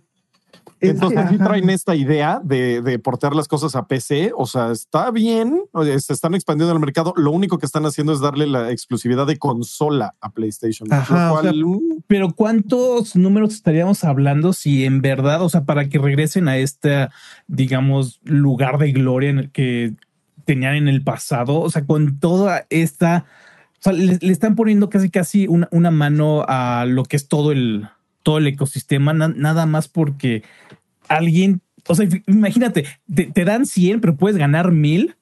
Entonces, aquí traen esta idea de, de, portar las cosas a PC. O sea, está bien, se están expandiendo el mercado. Lo único que están haciendo es darle la exclusividad de consola a PlayStation. Mm. pero ¿cuántos números estaríamos hablando si en verdad, o sea, para que regresen a este, digamos, lugar de gloria en el que tenían en el pasado. O sea, con toda esta, o sea, le, están poniendo casi casi una, una, mano a lo que es todo el, todo el ecosistema, nada más porque alguien, o sea, imagínate, te, dan 100, pero puedes ganar mil.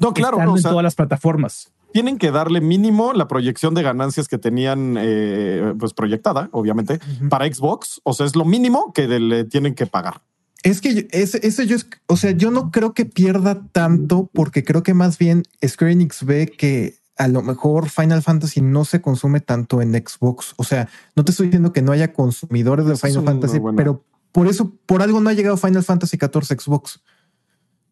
No, claro, en todas las plataformas tienen que darle mínimo la proyección de ganancias que tenían eh, pues proyectada, obviamente, para Xbox. O sea, es lo mínimo que le tienen que pagar. Es que ese, yo, o sea, yo no creo que pierda tanto porque creo que más bien Square Enix ve que a lo mejor Final Fantasy no se consume tanto en Xbox. O sea, no te estoy diciendo que no haya consumidores de Final Fantasy, pero por eso, por algo no ha llegado Final Fantasy 14 Xbox.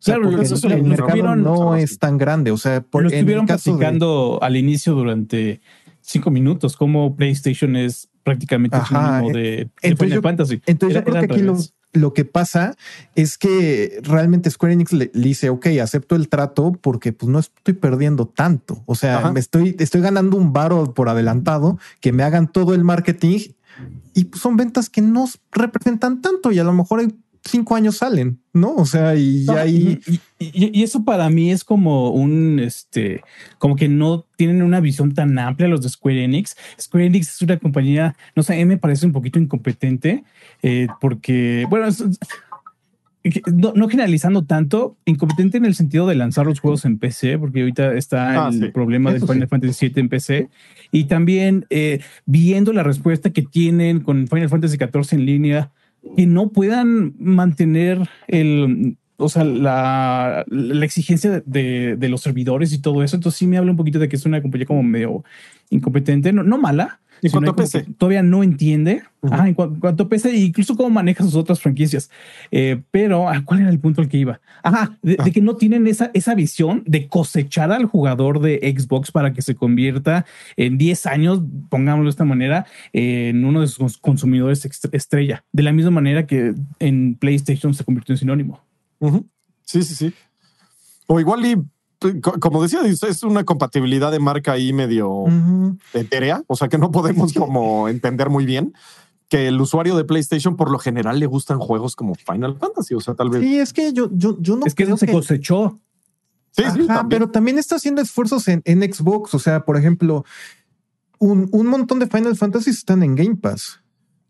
Claro, el, mercado no es tan grande. O sea, por, lo estuvieron platicando al inicio durante cinco minutos, como PlayStation es prácticamente el de, de Final Fantasy. Entonces yo creo que aquí lo, que pasa es que realmente Square Enix le, dice, ok, acepto el trato porque pues no estoy perdiendo tanto. O sea, me estoy, estoy ganando un varo por adelantado, que me hagan todo el marketing y pues son ventas que no representan tanto y a lo mejor hay cinco años salen, ¿no? O sea, y ya ahí. Y, eso para mí es como un este, como que no tienen una visión tan amplia los de Square Enix. Square Enix es una compañía, no sé, a mí me parece un poquito incompetente, eh, porque, bueno, no, generalizando tanto, incompetente en el sentido de lanzar los juegos en PC, porque ahorita está ah, el problema de Final Fantasy VII en PC, y también eh, viendo la respuesta que tienen con Final Fantasy XIV en línea que no puedan mantener el, o sea, la, la exigencia de, de, los servidores y todo eso. Entonces sí me habla un poquito de que es una compañía como medio incompetente, no, no mala, ¿En cuanto a PC? Todavía no entiende en cuanto a PC, incluso cómo maneja sus otras franquicias. Eh, pero, ah, ¿cuál era el punto al que iba? Ajá, de, que no tienen esa, esa visión de cosechar al jugador de Xbox para que se convierta en 10 años, pongámoslo de esta manera, en uno de sus consumidores estrella. De la misma manera que en PlayStation se convirtió en sinónimo. Sí, sí, sí. O igual y como decía, es una compatibilidad de marca ahí medio etérea, o sea que no podemos como entender muy bien que el usuario de PlayStation por lo general le gustan juegos como Final Fantasy, o sea, tal vez. Sí, es que yo, yo, yo no. Es que no se cosechó. Sí, sí, pero también está haciendo esfuerzos en, en Xbox, o sea, por ejemplo, un, un montón de Final Fantasy están en Game Pass.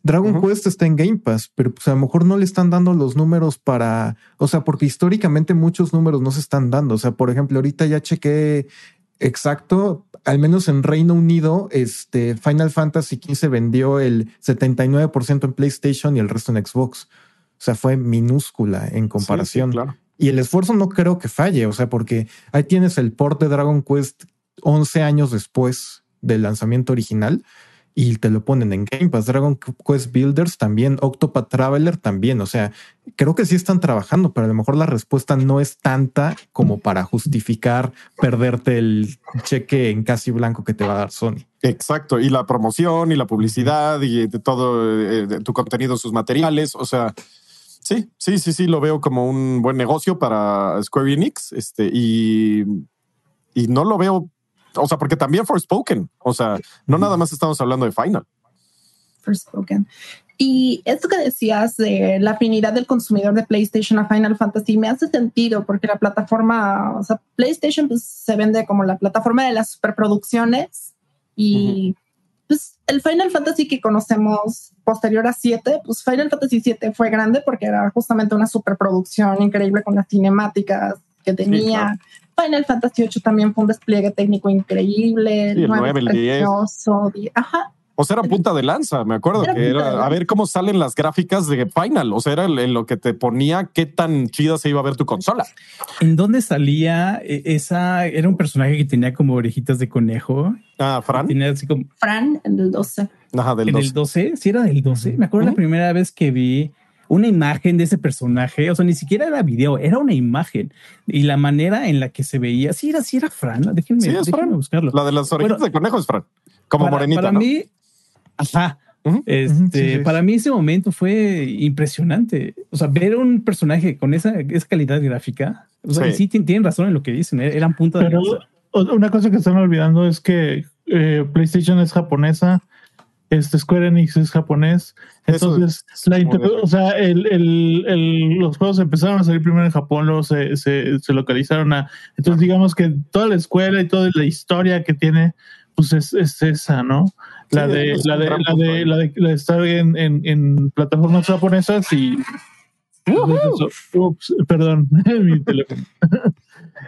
Dragon Quest está en Game Pass, pero pues a lo mejor no le están dando los números para, o sea, porque históricamente muchos números no se están dando. O sea, por ejemplo, ahorita ya chequé exacto, al menos en Reino Unido, este Final Fantasy XV vendió el 79% en PlayStation y el resto en Xbox. O sea, fue minúscula en comparación. claro. Y el esfuerzo no creo que falle, o sea, porque ahí tienes el port de Dragon Quest 11 años después del lanzamiento original y te lo ponen en Game Pass. Dragon Quest Builders también, Octopath Traveler también. O sea, creo que sí están trabajando, pero a lo mejor la respuesta no es tanta como para justificar perderte el cheque en casi blanco que te va a dar Sony. Exacto. Y la promoción y la publicidad y de todo eh, tu contenido, sus materiales. O sea, sí, sí, sí, sí, lo veo como un buen negocio para Square Enix. Este y, y no lo veo o sea, porque también Forspoken, o sea, no nada más estamos hablando de Final. Forspoken. Y esto que decías de la afinidad del consumidor de PlayStation a Final Fantasy me hace sentido porque la plataforma, o sea, PlayStation pues, se vende como la plataforma de las superproducciones y pues el Final Fantasy que conocemos posterior a 7, pues Final Fantasy 7 fue grande porque era justamente una superproducción increíble con las cinemáticas que tenía. Final Fantasy VIII también fue un despliegue técnico increíble. el 9, el 10. Ajá. O sea, era punta de lanza, me acuerdo que era a ver cómo salen las gráficas de Final. O sea, era en lo que te ponía qué tan chida se iba a ver tu consola. ¿En dónde salía e, esa? Era un personaje que tenía como orejitas de conejo. Ah, Fran. Tenía así como. Fran en el 12. Ajá, del ¿En el 12? Sí, era del 12. Me acuerdo la primera vez que vi una imagen de ese personaje, o sea, ni siquiera era video, era una imagen. Y la manera en la que se veía, sí era, sí era Fran, déjenme, sí, es Fran. buscarlo. La de las orejas de conejo es Fran, como morenita. Para mí, ajá. Este, para mí ese momento fue impresionante. O sea, ver un personaje con esa, esa calidad gráfica, o sea, sí, tienen razón en lo que dicen, eh, eran punta de Una cosa que están olvidando es que eh, PlayStation es japonesa este Square Enix es japonés. Entonces, la o sea, el, el, los juegos empezaron a salir primero en Japón, luego se, se, se, localizaron a. Entonces, digamos que toda la escuela y toda la historia que tiene, pues es, es esa, ¿no? La, de, la, de, la, de, la, de, la de estar en, en, en plataformas japonesas y. Ups, perdón, *laughs* mi teléfono.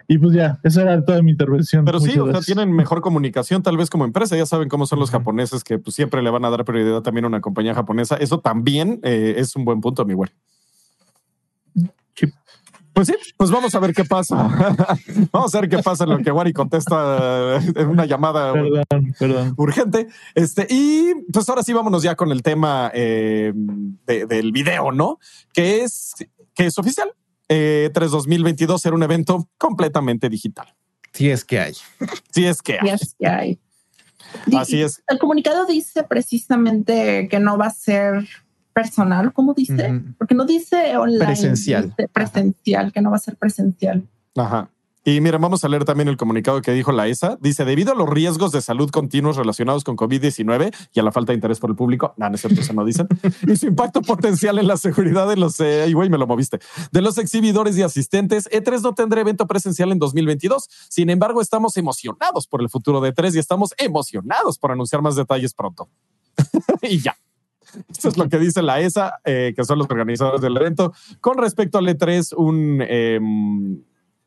Y pues ya, esa era toda mi intervención. Pero sí, o sea, tienen mejor comunicación, tal vez como empresa. Ya saben cómo son los japoneses, que pues, siempre le van a dar prioridad también a una compañía japonesa. Eso también eh, es un buen punto, mi güey. Pues sí, pues vamos a ver qué pasa. *laughs* vamos a ver qué pasa en lo que Wari contesta en una llamada urgente. Este, y pues ahora sí, vámonos ya con el tema eh, del video, ¿no? Que es, que es oficial eh, 3 2022 era un evento completamente digital. Si es que hay. *laughs* Si es que hay. es que hay. Así es. El comunicado dice precisamente que no va a ser personal, ¿cómo dice? Porque no dice online. Presencial. presencial, que no va a ser presencial. Ajá. Y miren, vamos a leer también el comunicado que dijo la ESA. Dice, debido a los riesgos de salud continuos relacionados con COVID-19 y a la falta de interés por el público, no, no es cierto, eso no dicen, y su impacto potencial en la seguridad de los, eh, güey, me lo moviste, de los exhibidores y asistentes, E3 no tendrá evento presencial en 2022. Sin embargo, estamos emocionados por el futuro de E3 y estamos emocionados por anunciar más detalles pronto. *laughs* y ya. *laughs* Esto es lo que dice la ESA, eh, que son los organizadores del evento. Con respecto al E3, un... Eh,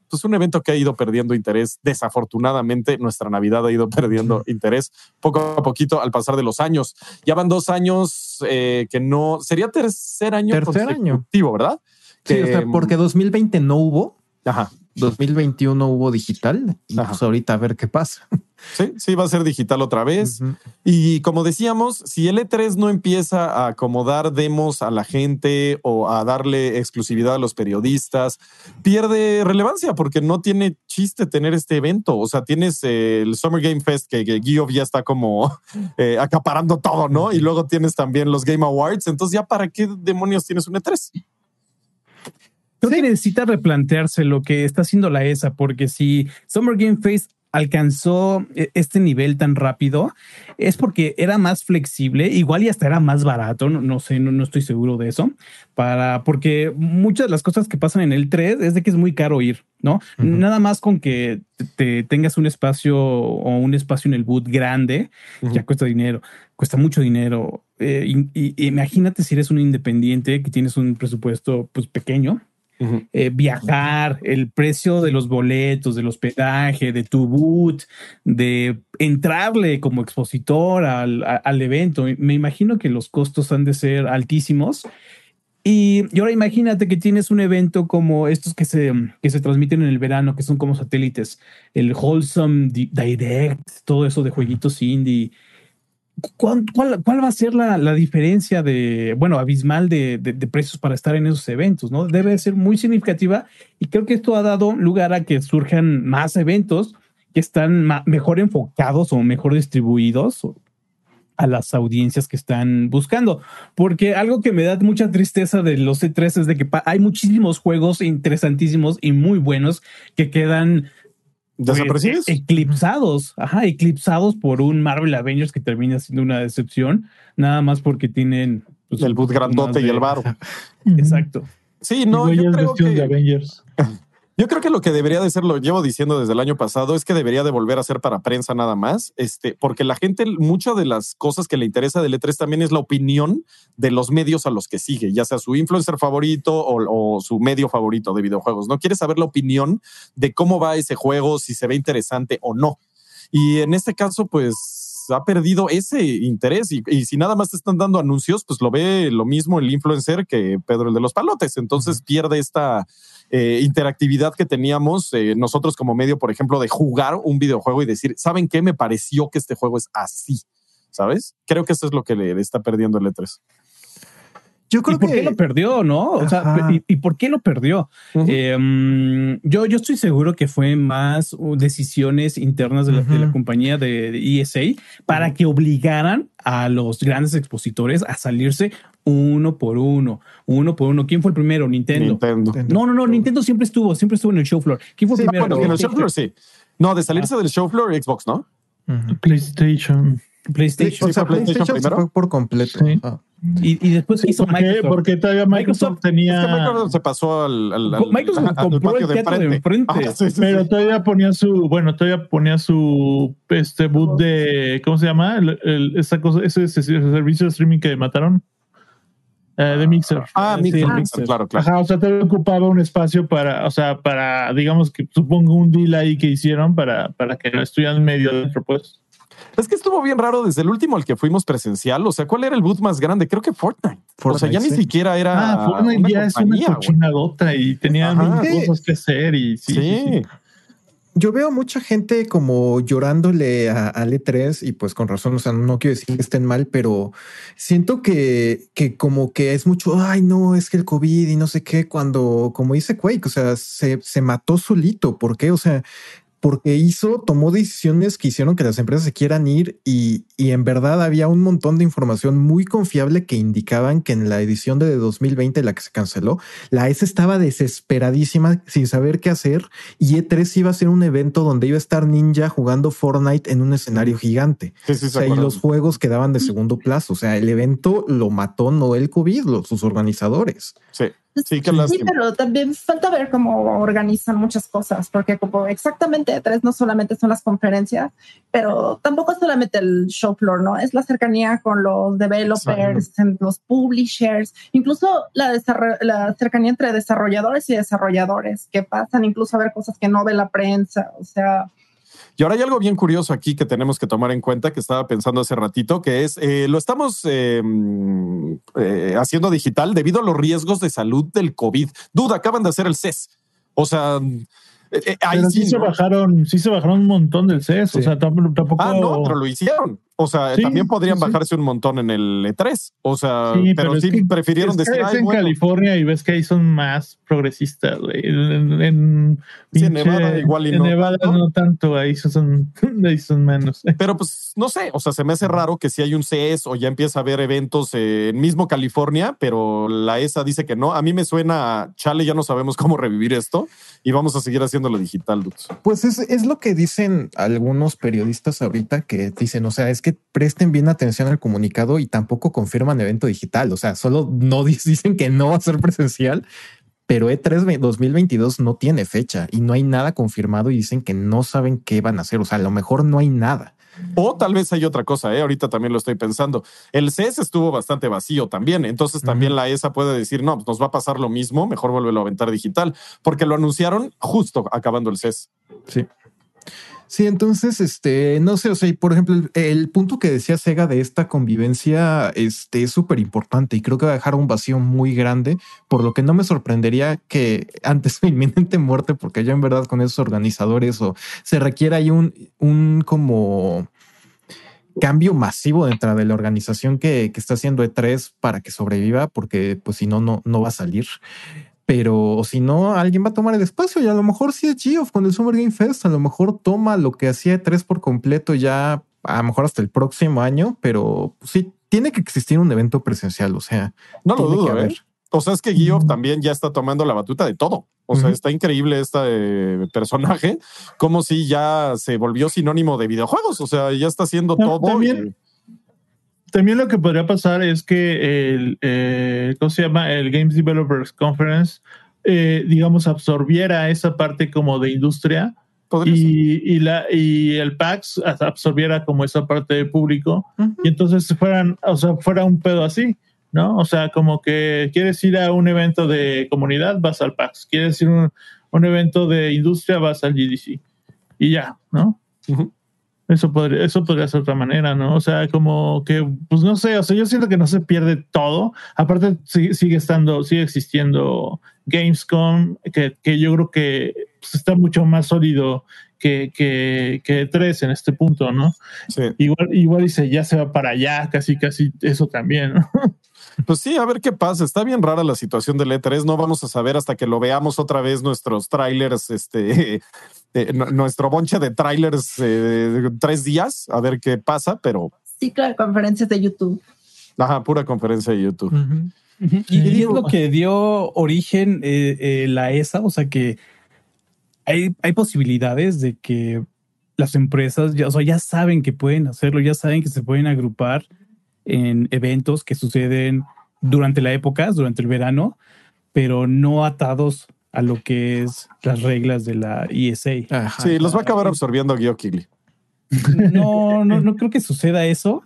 pues un evento que ha ido perdiendo interés. Desafortunadamente, nuestra Navidad ha ido perdiendo interés poco a poquito al pasar de los años. Ya van dos años eh, que no sería tercer año tercer año, ¿verdad? Sí, porque 2020 no hubo. Ajá. 2021 hubo digital. pues ahorita a ver qué pasa. *laughs* Sí, sí, va a ser digital otra vez. Y como decíamos, si el E3 no empieza a acomodar demos a la gente o a darle exclusividad a los periodistas, pierde relevancia porque no tiene chiste tener este evento. O sea, tienes el Summer Game Fest que, que ya está como *laughs* eh, acaparando todo, ¿no? Y luego tienes también los Game Awards. Entonces, ¿ya para qué demonios tienes un E3? Creo que necesita replantearse lo que está haciendo la ESA, porque si Summer Game Fest alcanzó e, este nivel tan rápido es porque era más flexible, igual y hasta era más barato, no, sé, no, estoy seguro de eso, para, porque muchas de las cosas que pasan en el 3 es de que es muy caro ir, ¿no? Nada más con que te, tengas un espacio o un espacio en el boot grande, ya cuesta dinero, cuesta mucho dinero. Eh, y, imagínate si eres un independiente que tienes un presupuesto pues pequeño, eh, viajar, el precio de los boletos, del hospedaje, de tu boot, de entrarle como expositor al, evento. Me imagino que los costos han de ser altísimos. Y, ahora imagínate que tienes un evento como estos que se, que se transmiten en el verano, que son como satélites, el Wholesome Direct, todo eso de jueguitos indie ¿Cuál, va a ser la, diferencia de, bueno, abismal de, precios para estar en esos eventos? ¿no? Debe ser muy significativa y creo que esto ha dado lugar a que surjan más eventos que están mejor enfocados o mejor distribuidos a las audiencias que están buscando. Porque algo que me da mucha tristeza de los C3 es de que hay muchísimos juegos interesantísimos y muy buenos que quedan ¿Desaparecidos? eclipsados, ajá, eclipsados por un Marvel Avengers que termina siendo una decepción, nada más porque tienen pues, el boot grandote y el bar. Exacto. *laughs* Sí, no, yo creo que Avengers. *laughs* Yo creo que lo que debería de ser, lo llevo diciendo desde el año pasado, es que debería de volver a ser para prensa nada más, este, porque la gente, muchas de las cosas que le interesa del E3 también es la opinión de los medios a los que sigue, ya sea su influencer favorito o, su medio favorito de videojuegos. No quiere saber la opinión de cómo va ese juego, si se ve interesante o no. Y en este caso, pues ha perdido ese interés y, si nada más te están dando anuncios, pues lo ve lo mismo el influencer que Pedro el de los palotes. Entonces pierde esta eh, interactividad que teníamos eh, nosotros como medio, por ejemplo, de jugar un videojuego y decir, ¿saben qué? Me pareció que este juego es así, ¿sabes? Creo que eso es lo que le, está perdiendo el E3. Yo creo ¿Y por qué lo perdió, no? O sea, ¿y, por qué lo perdió? Em, yo, yo estoy seguro que fue más decisiones internas de la, compañía de, ESA para que obligaran a los grandes expositores a salirse uno por uno, uno por uno. ¿Quién fue el primero? Nintendo. No, no, no, Nintendo siempre estuvo, siempre estuvo en el show floor. ¿Quién fue el primero? Bueno, en el show floor sí. No, de salirse ah. del show floor Xbox, ¿no? PlayStation. PlayStation. O sea, PlayStation, se fue por completo. Y, y, después hizo ¿por Microsoft. Porque todavía Microsoft, tenía. Es que Microsoft se pasó al. al, al Microsoft al, compró el teatro de enfrente. Ah, sí, sí, pero sí. todavía ponía su. Bueno, todavía ponía su. Este boot de. ¿Cómo se llama? El, el, esa cosa, ese, ese, servicio de streaming que mataron. Uh, de Mixer. Ah, Mixer, ah. Mixer, claro, claro. Ajá, o sea, te ocupaba un espacio para, o sea, para, digamos que supongo un deal ahí que hicieron para, para que no estuvieran medio dentro, pues. Es que estuvo bien raro desde el último al que fuimos presencial. O sea, ¿cuál era el boot más grande? Creo que Fortnite. Fortnite o sea, ya sí. ni siquiera era. Ah, Fortnite una ya es una cochinadota y tenía Ajá. cosas que hacer y sí. Sí. sí, sí. Yo veo mucha gente como llorándole a, al E3 y pues con razón, o sea, no quiero decir que estén mal, pero siento que, que como que es mucho, ay no, es que el COVID y no sé qué, cuando, como dice Quake, o sea, se, se mató solito. ¿Por qué? O sea, porque hizo, tomó decisiones que hicieron que las empresas se quieran ir y, y, en verdad había un montón de información muy confiable que indicaban que en la edición de 2020, la que se canceló, la S estaba desesperadísima sin saber qué hacer y E3 iba a ser un evento donde iba a estar Ninja jugando Fortnite en un escenario gigante. Sí, sí, O sea, y los juegos quedaban de segundo plazo. O sea, el evento lo mató no el COVID, los, sus organizadores. Sí. Sí, qué Sí, lástima. pero también falta ver cómo organizan muchas cosas, porque como exactamente tres no solamente son las conferencias, pero tampoco es solamente el show floor, ¿no? Es la cercanía con los developers, los publishers, incluso la, la cercanía entre desarrolladores y desarrolladores, que pasan incluso a ver cosas que no ve la prensa, o sea... Y ahora hay algo bien curioso aquí que tenemos que tomar en cuenta, que estaba pensando hace ratito, que es, eh, lo estamos eh, eh, haciendo digital debido a los riesgos de salud del COVID. Duda, acaban de hacer el CES. O sea, eh, ahí pero sí, sí, se bajaron, sí se bajaron un montón del CES, Sí. o sea, tampoco, tampoco Ah, no, pero lo hicieron. O sea, Sí, también podrían sí, sí. bajarse un montón en el E3. O sea, Sí, pero, pero sí que- prefirieron es que decir, es "Ay, en bueno". California y ves que ahí son más progresistas, güey. En, en, Sí, en pinche- Nevada igual y en no Nevada tanto. no tanto, ahí son, *laughs* ahí son menos. Pero pues no sé, o sea, se me hace raro que si hay un CES o ya empieza a haber eventos en mismo California, pero la ESA dice que no. A mí me suena, a, chale, ya no sabemos cómo revivir esto y vamos a seguir haciéndolo digital, dudes. Pues es, es lo que dicen algunos periodistas ahorita que dicen, o sea, es que presten bien atención al comunicado y tampoco confirman evento digital. O sea, solo no di- *laughs* dicen que no va a ser presencial, pero E E3 2022 no tiene fecha y no hay nada confirmado y dicen que no saben qué van a hacer. O sea, a lo mejor no hay nada. O tal vez hay otra cosa, ¿eh? ahorita también lo estoy pensando. El CES estuvo bastante vacío también, entonces también la ESA puede decir, no, nos va a pasar lo mismo, mejor vuélvelo a aventar digital, porque lo anunciaron justo acabando el CES. Sí. Sí, entonces, este, no sé, o sea, y por ejemplo, el, punto que decía Sega de esta convivencia este, es súper importante y creo que va a dejar un vacío muy grande, por lo que no me sorprendería que antes *laughs* de inminente muerte, porque ya en verdad con esos organizadores o se requiere ahí un, un como cambio masivo dentro de la organización que, que está haciendo E3 para que sobreviva, porque pues si no, no, no va a salir pero o si no, alguien va a tomar el espacio y a lo mejor sí es Geoff con el Summer Game Fest, a lo mejor toma lo que hacía tres por completo ya a lo mejor hasta el próximo año, pero sí tiene que existir un evento presencial, o sea, No lo tiene que dudo, ¿eh? haber. O sea, es que Geoff también ya está tomando la batuta de todo. O sea, está increíble este eh, personaje, como si ya se volvió sinónimo de videojuegos. O sea, ya está haciendo No, todo. también- También lo que podría pasar es que el, eh, ¿cómo se llama? El Games Developers Conference, eh, digamos, absorbiera esa parte como de industria y, la, y el PAX absorbiera como esa parte de público y entonces fueran, o sea, fuera un pedo así, ¿no? O sea, como que quieres ir a un evento de comunidad, vas al PAX, quieres ir a un, un evento de industria, vas al GDC y ya, ¿no? Ujú. Eso podría, eso podría ser otra manera, ¿no? O sea, como que, pues no sé, o sea, yo siento que no se pierde todo. Aparte, sigue, sigue estando, sigue existiendo Gamescom, que, que yo creo que pues, está mucho más sólido que, que, que tres en este punto, ¿no? Sí. Igual, igual dice, ya se va para allá, casi, casi eso también, ¿no? *laughs* Pues sí, a ver qué pasa. Está bien rara la situación del E3. No vamos a saber hasta que lo veamos otra vez nuestros trailers, este, eh, nu- nuestro bonche de trailers eh, tres días, a ver qué pasa, pero Ciclo de conferencias de YouTube. ajá, pura conferencia de YouTube. Y, y es lo que dio origen eh, eh, la ESA, o sea que hay, hay posibilidades de que las empresas ya, o sea, ya saben que pueden hacerlo, ya saben que se pueden agrupar en eventos que suceden durante la época, durante el verano, pero no atados a lo que es las reglas de la ESA. sí, los va a acabar absorbiendo Guio Kigli. No, no, no creo que suceda eso,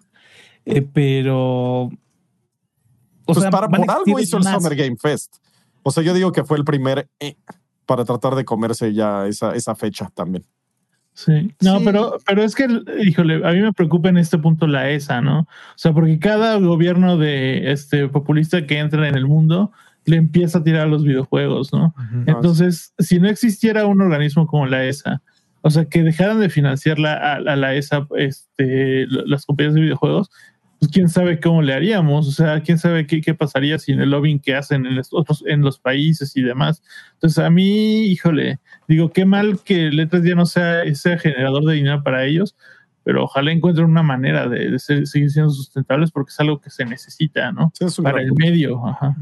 eh, pero. O pues para por algo hizo el Summer Game Fest. O sea, yo digo que fue el primer eh, para tratar de comerse ya esa, esa fecha también. Sí, no, pero, pero es que, híjole, a mí me preocupa en este punto la ESA, ¿no? O sea, porque cada gobierno de este populista que entra en el mundo le empieza a tirar los videojuegos, ¿no? Entonces, si no existiera un organismo como la ESA, o sea, que dejaran de financiar la, a, la ESA este, las compañías de videojuegos, pues quién sabe cómo le haríamos, o sea, quién sabe qué, qué pasaría sin el lobbying que hacen en los, otros, en los países y demás. Entonces, a mí, híjole, digo, qué mal que Letras ya no sea ese generador de dinero para ellos, pero ojalá encuentren una manera de, seguir siendo sustentables porque es algo que se necesita, ¿no? para el medio. Ajá.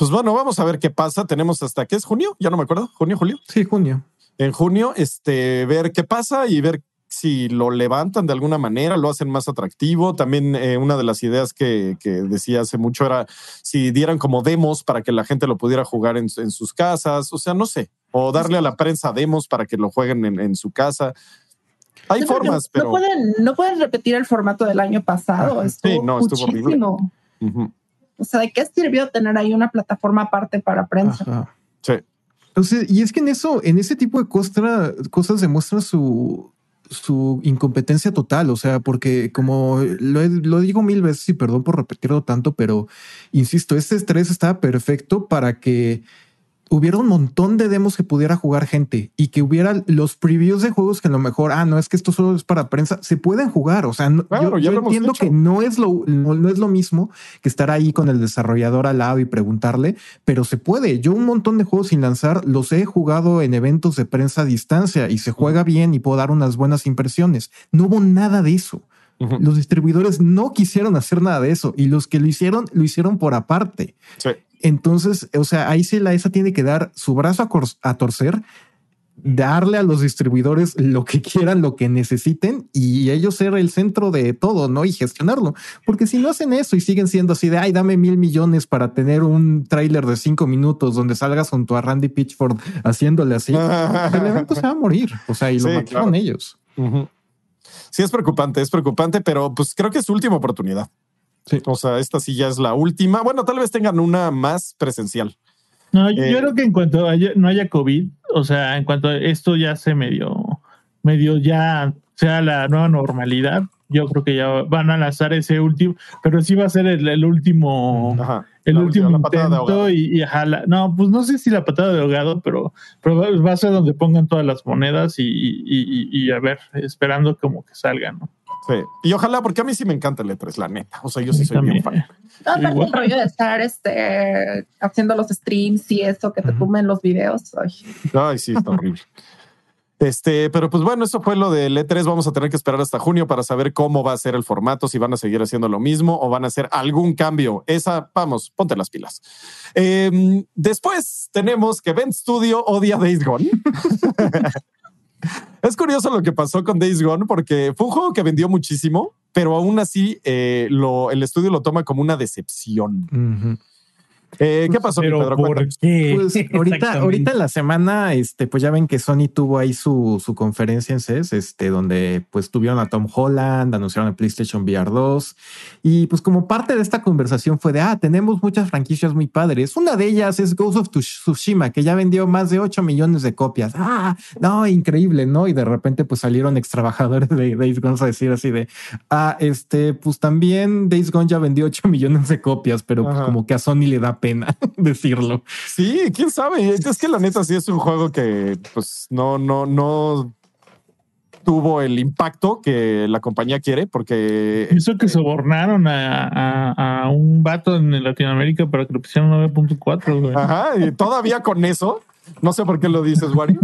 Pues bueno, vamos a ver qué pasa. Tenemos hasta qué es junio, ya no me acuerdo, junio, julio. Sí, junio. En junio, este, ver qué pasa y ver si lo levantan de alguna manera, lo hacen más atractivo. También eh, una de las ideas que, decía hace mucho era si dieran como demos para que la gente lo pudiera jugar en, sus casas, o sea, no sé, o darle a la prensa demos para que lo jueguen en, su casa. Hay formas, pero... No pueden, no pueden repetir el formato del año pasado. sí, no, estuvo horrible. O sea, ¿de qué sirvió tener ahí una plataforma aparte para prensa? Sí. Entonces, y es que en eso, en ese tipo de cosas, cosas demuestra su, su incompetencia total. O sea, porque como lo, lo, digo mil veces y perdón por repetirlo tanto, pero insisto, este estrés estaba perfecto para que hubiera un montón de demos que pudiera jugar gente y que hubiera los previews de juegos que a lo mejor, ah, no es que esto solo es para prensa, se pueden jugar. O sea, yo, entiendo que no es lo, no, es lo mismo que estar ahí con el desarrollador al lado y preguntarle, pero se puede. Yo un montón de juegos sin lanzar los he jugado en eventos de prensa a distancia y se juega bien y puedo dar unas buenas impresiones. No hubo nada de eso. Los distribuidores no quisieron hacer nada de eso y los que lo hicieron, lo hicieron por aparte. Sí. Entonces, o sea, ahí sí la ESA tiene que dar su brazo a, torcer, darle a los distribuidores lo que quieran, lo que necesiten y ellos ser el centro de todo, ¿no? Y gestionarlo. Porque si no hacen eso y siguen siendo así de, ay, dame mil millones para tener un tráiler de cinco minutos donde salgas junto a Randy Pitchford haciéndole así, *laughs* el evento se va a morir. O sea, y lo mataron ellos. Sí, es preocupante, es preocupante, pero pues creo que es su última oportunidad. O sea, esta sí ya es la última. Bueno, tal vez tengan una más presencial. No, yo, eh, creo que en cuanto no haya COVID, o sea, en cuanto esto ya se medio, medio ya sea la nueva normalidad, yo creo que ya van a lanzar ese último, pero sí va a ser el, último, el último intento y, no, pues no sé si la patada de ahogado, pero, pero va a ser donde pongan todas las monedas y, y a ver, esperando como que salgan, ¿no? Y ojalá, porque a mí sí me encanta el E3, la neta. O sea, yo sí soy bien fan. *laughs* No, el rollo de estar este, haciendo los streams y eso, que te uh los videos. Ay, sí, está horrible. Este, pero pues bueno, eso fue lo del E3. Vamos a tener que esperar hasta junio para saber cómo va a ser el formato, si van a seguir haciendo lo mismo o van a hacer algún cambio. Esa, vamos, ponte las pilas. Em, después tenemos que Ben Studio odia Days Gone. *laughs* *laughs* Es curioso lo que pasó con Days Gone porque fue un juego que vendió muchísimo, pero aún así eh, el estudio lo toma como una decepción. Eh, ¿Qué pasó, Pedro? ¿por qué? Pues *laughs* ahorita, ahorita en la semana, este, pues ya ven que Sony tuvo ahí su, su conferencia en CES, este, donde pues tuvieron a Tom Holland, anunciaron el PlayStation VR 2 y pues como parte de esta conversación fue de, ah, tenemos muchas franquicias muy padres. Una de ellas es Ghost of Tsushima, que ya vendió más de 8 millones de copias. Ah, no, increíble, ¿no? Y de repente pues salieron ex trabajadores de Days Gone a decir así de, ah, este, pues también Days Gone ya vendió 8 millones de copias, pero pues como que a Sony le da pena *laughs* decirlo. Sí, quién sabe. Es que la neta sí es un juego que pues no, no, no tuvo el impacto que la compañía quiere porque eso que sobornaron a, un vato en Latinoamérica para que lo pusieran 9.4 ajá y todavía con eso no sé por qué lo dices Wario.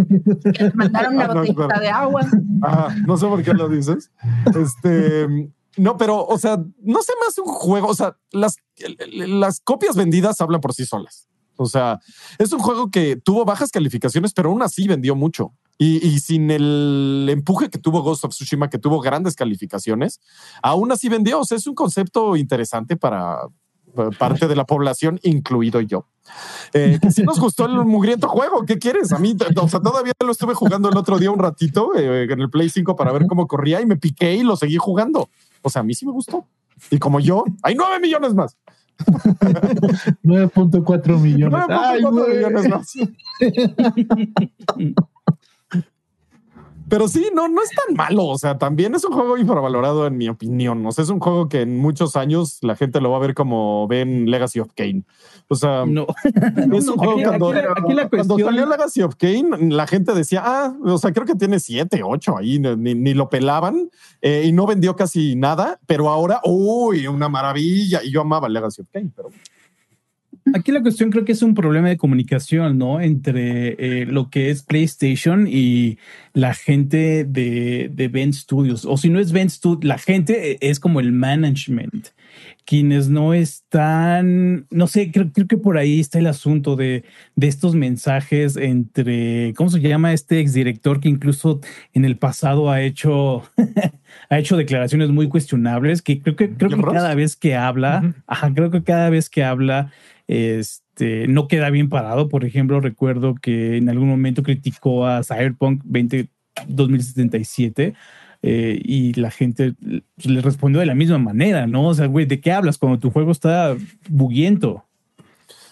Mandaron una ah, botellita de agua. Ajá, no sé por qué lo dices. Este no, pero, o sea, no sé más un juego. O sea, las, las copias vendidas hablan por sí solas. O sea, es un juego que tuvo bajas calificaciones, pero aún así vendió mucho. Y, sin el empuje que tuvo Ghost of Tsushima, que tuvo grandes calificaciones, aún así vendió. O sea, es un concepto interesante para parte de la población, incluido yo. Eh, si nos gustó el *laughs* mugriento juego, ¿qué quieres? A mí, o sea, todavía lo estuve jugando el otro día un ratito eh, en el Play 5 para ver cómo corría y me piqué y lo seguí jugando. O sea, a mí sí me gustó. Y como yo, hay nueve millones más. *laughs* 9.4 millones. 9.4 millones más. *laughs* Pero sí, no, no es tan malo. O sea, también es un juego infravalorado, en mi opinión. O sea, es un juego que en muchos años la gente lo va a ver como ven Legacy of Kane. O sea, *laughs* no. es un juego cuando, cuando, salió Legacy of Kane, la gente decía, ah, o sea, creo que tiene siete, ocho ahí, ni, lo pelaban eh, y no vendió casi nada. Pero ahora, uy, una maravilla. Y yo amaba Legacy of Kane, pero Aquí la cuestión creo que es un problema de comunicación, ¿no? Entre eh, lo que es PlayStation y la gente de, de Vent Studios. O si no es Vent Studios, la gente eh, es como el management. Quienes no están, no sé, creo, creo que por ahí está el asunto de, de estos mensajes entre, ¿cómo se llama este exdirector que incluso en el pasado ha hecho, *laughs* ha hecho declaraciones muy cuestionables? Que creo que, creo que cada vez que habla, ajá, creo que cada vez que habla, este, no queda bien parado. Por ejemplo, recuerdo que en algún momento criticó a Cyberpunk 20, 2077 eh, y la gente le respondió de la misma manera, ¿no? O sea, güey, ¿de qué hablas cuando tu juego está buguiento?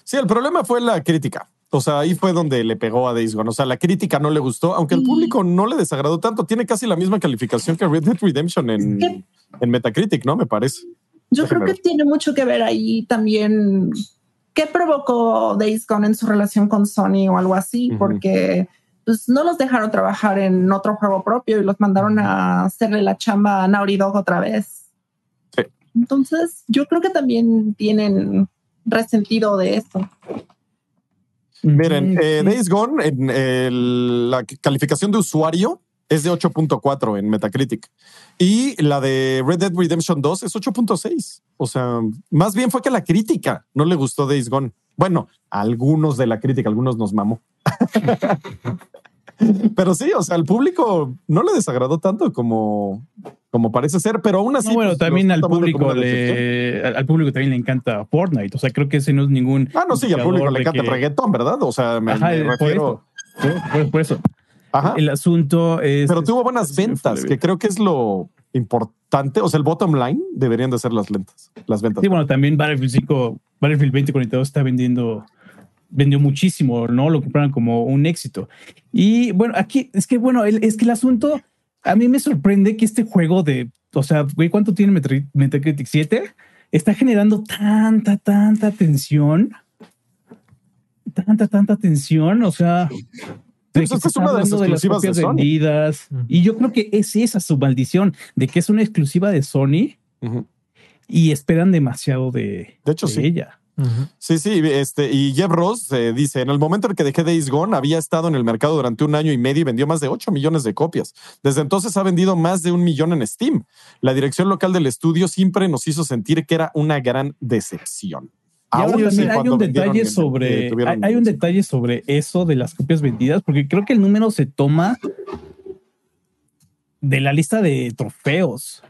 Sí, el problema fue la crítica. O sea, ahí fue donde le pegó a Days Gone. O sea, la crítica no le gustó, aunque el público no le desagradó tanto. Tiene casi la misma calificación que Red Dead Redemption en, en Metacritic, ¿no? Me parece. Yo creo que tiene mucho que ver ahí también ¿Qué provocó Days Gone en su relación con Sony o algo así? Porque pues, no los dejaron trabajar en otro juego propio y los mandaron a hacerle la chamba a Naughty Dog otra vez. Entonces, yo creo que también tienen resentido de eso. Miren, eh, Days Gone, en la calificación de usuario es de 8.4 en Metacritic. Y la de Red Dead Redemption 2 es 8.6. O sea, más bien fue que la crítica no le gustó Days Gone. Bueno, algunos de la crítica, algunos nos mamó. *laughs* pero sí, o sea, al público no le desagradó tanto como, como parece ser, pero aún así. bueno, pues, también al público le, al público también le encanta Fortnite. O sea, creo que ese no es ningún. Ah, no, sí, al público le encanta el reggaetón, ¿verdad? O sea, me, refiero. por eso. El asunto es. Pero tuvo buenas ventas, que creo que es lo importante. O sea, el bottom line deberían de ser las ventas. Las ventas. Sí, bueno, también Battlefield 5, Battlefield 2042 está vendiendo, vendió muchísimo, ¿no? Lo compraron como un éxito. Y bueno, aquí es que, bueno, es que el asunto a mí me sorprende que este juego de, o sea, güey, ¿cuánto tiene Metacritic 7? Está generando tanta, tanta tensión. Tanta, tanta tensión. O sea, pues es una de las exclusivas de, vendidas. Y yo creo que es esa su maldición de que es una exclusiva de Sony y esperan demasiado de, de, hecho, sí. ella. Sí, sí, este, y Jeff Ross eh, dice, en el momento en que dejé Days Gone, había estado en el mercado durante un año y medio y vendió más de 8 millones de copias. Desde entonces ha vendido más de un millón en Steam. La dirección local del estudio siempre nos hizo sentir que era una gran decepción también hay un detalle sobre, hay, un detalle sobre eso de las copias vendidas, porque creo que el número se toma de la lista de trofeos.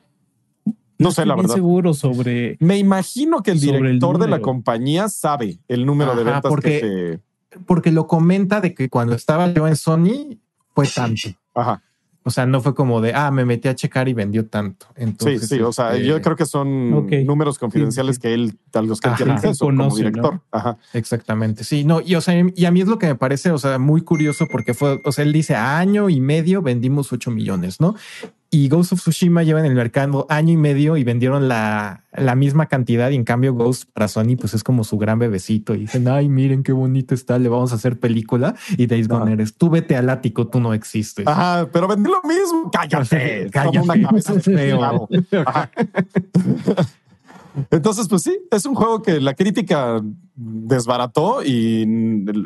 No, sé, la verdad. seguro sobre. Me imagino que el director de la compañía sabe el número de ventas porque, Porque lo comenta de que cuando estaba yo en Sony fue tanto. Ajá. O sea, no fue como de, ah, me metí a checar y vendió tanto. Entonces, sí, sí, o sea, yo este, creo que son números confidenciales que él, tal los que él tiene acceso como director. Ajá. Exactamente, sí, no, y o sea, y a mí es lo que me parece, o sea, muy curioso porque fue, o sea, él dice, año y medio vendimos 8 millones, ¿no? Y Ghost of Tsushima lleva en el mercado año y medio y vendieron la, la, misma cantidad y en cambio Ghost para Sony pues es como su gran bebecito y dicen, ay, miren qué bonito está, le vamos a hacer película y Days Gone eres, tú vete al ático, tú no existes. Ajá, pero vendí lo mismo, *laughs* cállate, cállate. Como una cabeza de *laughs* feo. *laughs* Entonces, pues sí, es un juego que la crítica desbarató y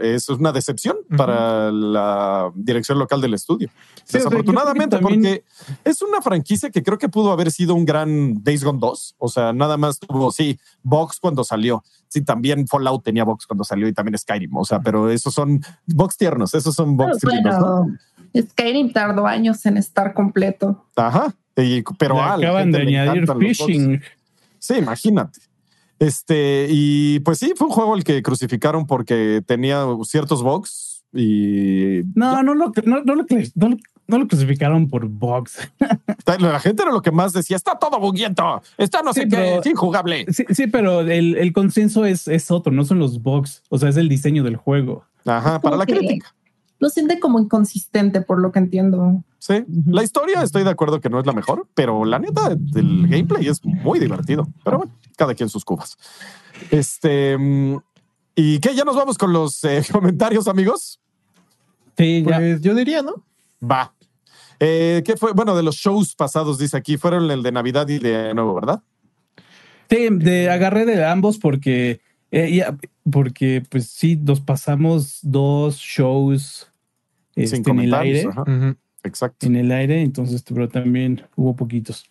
es una decepción para la dirección local del estudio. Desafortunadamente, porque es una franquicia que creo que pudo haber sido un gran Days Gone 2. O sea, nada más tuvo, sí, Box cuando salió. Sí, también Fallout tenía Box cuando salió y también Skyrim. O sea, pero esos son Box tiernos, esos son Box tiernos. Skyrim tardó años en estar completo. Ajá. pero acaban de añadir phishing. Sí, imagínate. Este, y pues sí, fue un juego el que crucificaron porque tenía ciertos bugs y. No, no lo, no, no, lo, no, lo crucificaron por bugs. *laughs* La gente era lo que más decía: está todo buguiento, está no sé qué, es injugable. Sí, sí, pero el, el consenso es, es otro, no son los bugs, o sea, es el diseño del juego. Ajá, para la crítica lo siente como inconsistente, por lo que entiendo. Sí, la historia estoy de acuerdo que no es la mejor, pero la neta del gameplay es muy divertido. Pero bueno, cada quien sus cubas. Este, ¿y qué? ¿Ya nos vamos con los eh, *laughs* comentarios, amigos? Sí, pues yo diría, ¿no? Va. Eh, ¿Qué fue? Bueno, de los shows pasados, dice aquí, fueron el de Navidad y de Nuevo, ¿verdad? Sí, de, agarré de ambos porque eh, porque pues sí, nos pasamos dos shows este, en el aire. Exacto. En el aire, entonces, pero también hubo poquitos.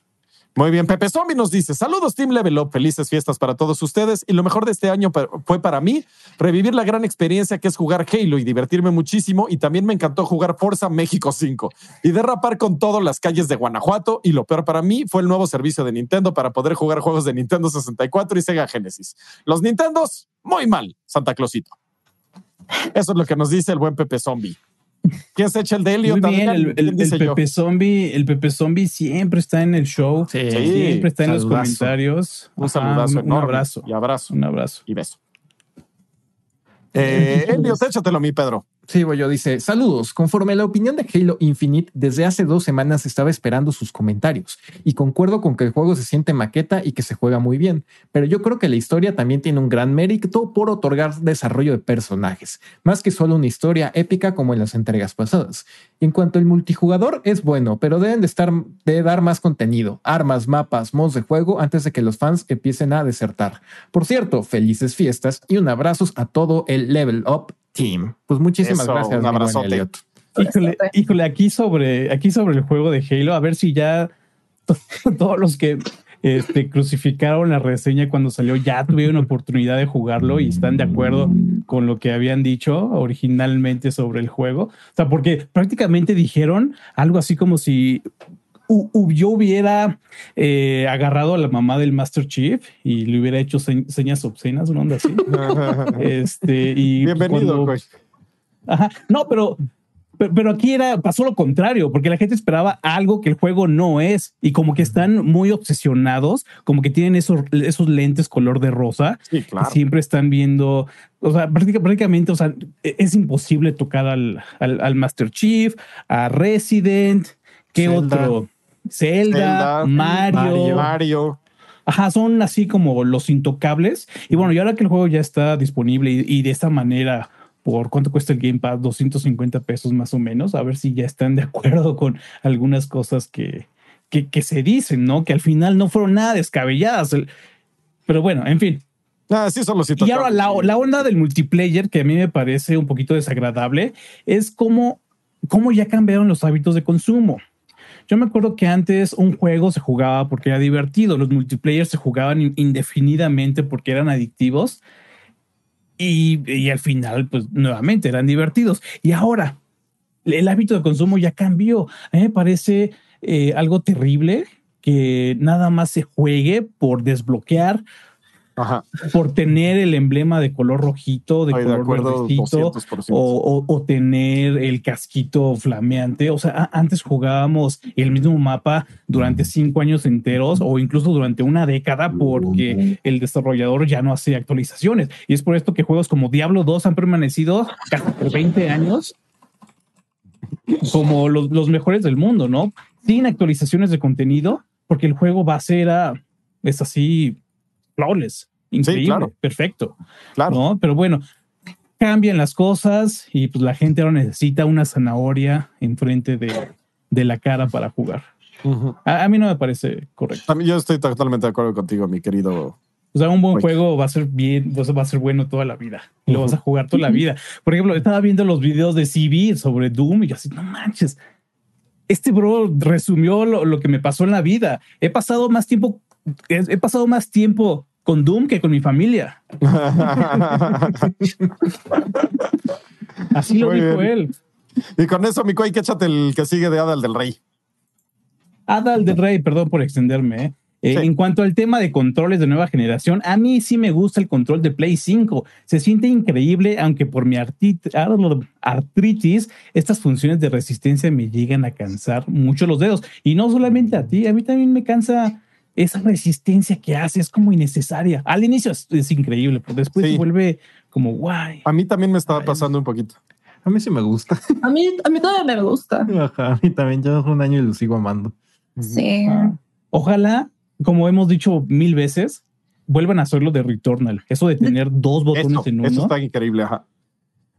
Muy bien, Pepe Zombie nos dice, saludos Team Level Up, felices fiestas para todos ustedes y lo mejor de este año fue para mí revivir la gran experiencia que es jugar Halo y divertirme muchísimo y también me encantó jugar Forza México 5 y derrapar con todo las calles de Guanajuato y lo peor para mí fue el nuevo servicio de Nintendo para poder jugar juegos de Nintendo 64 y Sega Genesis. Los Nintendos, muy mal, Santa Clausito. Eso es lo que nos dice el buen Pepe Zombie. ¿Quién se echa el de Helio también? El, Pepe Zombie, el Pepe Zombie siempre está en el show. siempre está en los comentarios. Un saludazo, un, abrazo. Y abrazo. Un abrazo. Y beso. Eh, Helio, échatelo a mí, Pedro. Sí, yo dice, saludos. Conforme a la opinión de Halo Infinite, desde hace dos semanas estaba esperando sus comentarios y concuerdo con que el juego se siente maqueta y que se juega muy bien, pero yo creo que la historia también tiene un gran mérito por otorgar desarrollo de personajes, más que solo una historia épica como en las entregas pasadas. en cuanto al multijugador, es bueno, pero deben de, estar, de dar más contenido, armas, mapas, mods de juego antes de que los fans empiecen a desertar. Por cierto, felices fiestas y un abrazo a todo el Level Up Team. Pues muchísimas gracias. Un abrazote. Híjole, híjole, aquí sobre, aquí sobre el juego de Halo, a ver si ya *laughs* todos los que este, crucificaron la reseña cuando salió ya tuvieron oportunidad de jugarlo y están de acuerdo con lo que habían dicho originalmente sobre el juego. O sea, porque prácticamente dijeron algo así como si yo hubiera eh, agarrado a la mamá del Master Chief y le hubiera hecho señas obscenas, una onda así. *laughs* este, y Bienvenido, Ajá. No, pero, pero, aquí era, pasó lo contrario, porque la gente esperaba algo que el juego no es y como que están muy obsesionados, como que tienen esos, esos lentes color de rosa. Sí, claro. siempre están viendo, o sea, prácticamente, o sea, e-, es imposible tocar al, al, Master Chief, a Resident. ¿Qué otro? Zelda, Mario. Mario. Ajá, son así como los intocables. Y bueno, y ahora que el juego ya está disponible y, de esta manera, por cuánto cuesta el Game Pass, 250 pesos más o menos, a ver si ya están de acuerdo con algunas cosas que, que, se dicen, ¿no? Que al final no fueron nada descabelladas. Pero bueno, en fin. Ah, sí son los Y ahora la, la, onda del multiplayer, que a mí me parece un poquito desagradable, es cómo, cómo ya cambiaron los hábitos de consumo. Yo me acuerdo que antes un juego se jugaba porque era divertido, los multiplayers se jugaban indefinidamente porque eran adictivos y, al final, pues nuevamente eran divertidos. Y ahora el hábito de consumo ya cambió. A mí me parece eh, algo terrible que nada más se juegue por desbloquear por tener el emblema de color rojito, de color verdecito, o, tener el casquito flameante. O sea, antes jugábamos el mismo mapa durante cinco años enteros o incluso durante una década porque el desarrollador ya no hace actualizaciones. Y es por esto que juegos como Diablo 2 han permanecido casi por 20 años como los, los mejores del mundo, ¿no? Sin actualizaciones de contenido, porque el juego va a ser a, es así flawless, increíble, perfecto. Claro. ¿no? Pero bueno, cambian las cosas y pues la gente ahora necesita una zanahoria enfrente de, de la cara para jugar. a, mí no me parece correcto. A mí yo estoy totalmente de acuerdo contigo, mi querido. O sea, un buen juego va a ser bien, va a ser bueno toda la vida. Y lo vas a jugar toda la vida. Por ejemplo, estaba viendo los videos de CB sobre Doom y yo así, no manches. Este bro resumió lo, lo que me pasó en la vida. He pasado más tiempo he, pasado más tiempo con Doom que con mi familia. *laughs* Así lo dijo él. Y con eso, mi Quake, échate el que sigue de Adal del Rey. Adal del Rey, perdón por extenderme. ¿eh? Eh, en cuanto al tema de controles de nueva generación, a mí sí me gusta el control de Play 5. Se siente increíble, aunque por mi artritis, estas funciones de resistencia me llegan a cansar mucho los dedos. Y no solamente a ti, a mí también me cansa esa resistencia que hace, es como innecesaria. Al inicio es, increíble, pero después se vuelve como guay. A mí también me estaba pasando un poquito. A mí sí me gusta. *laughs* A mí, a mí todavía me gusta. a mí también. Yo un año y lo sigo amando. Sí. Ojalá como hemos dicho mil veces, vuelvan a hacerlo de Returnal. Eso de tener dos botones en uno. Eso está increíble. Ajá.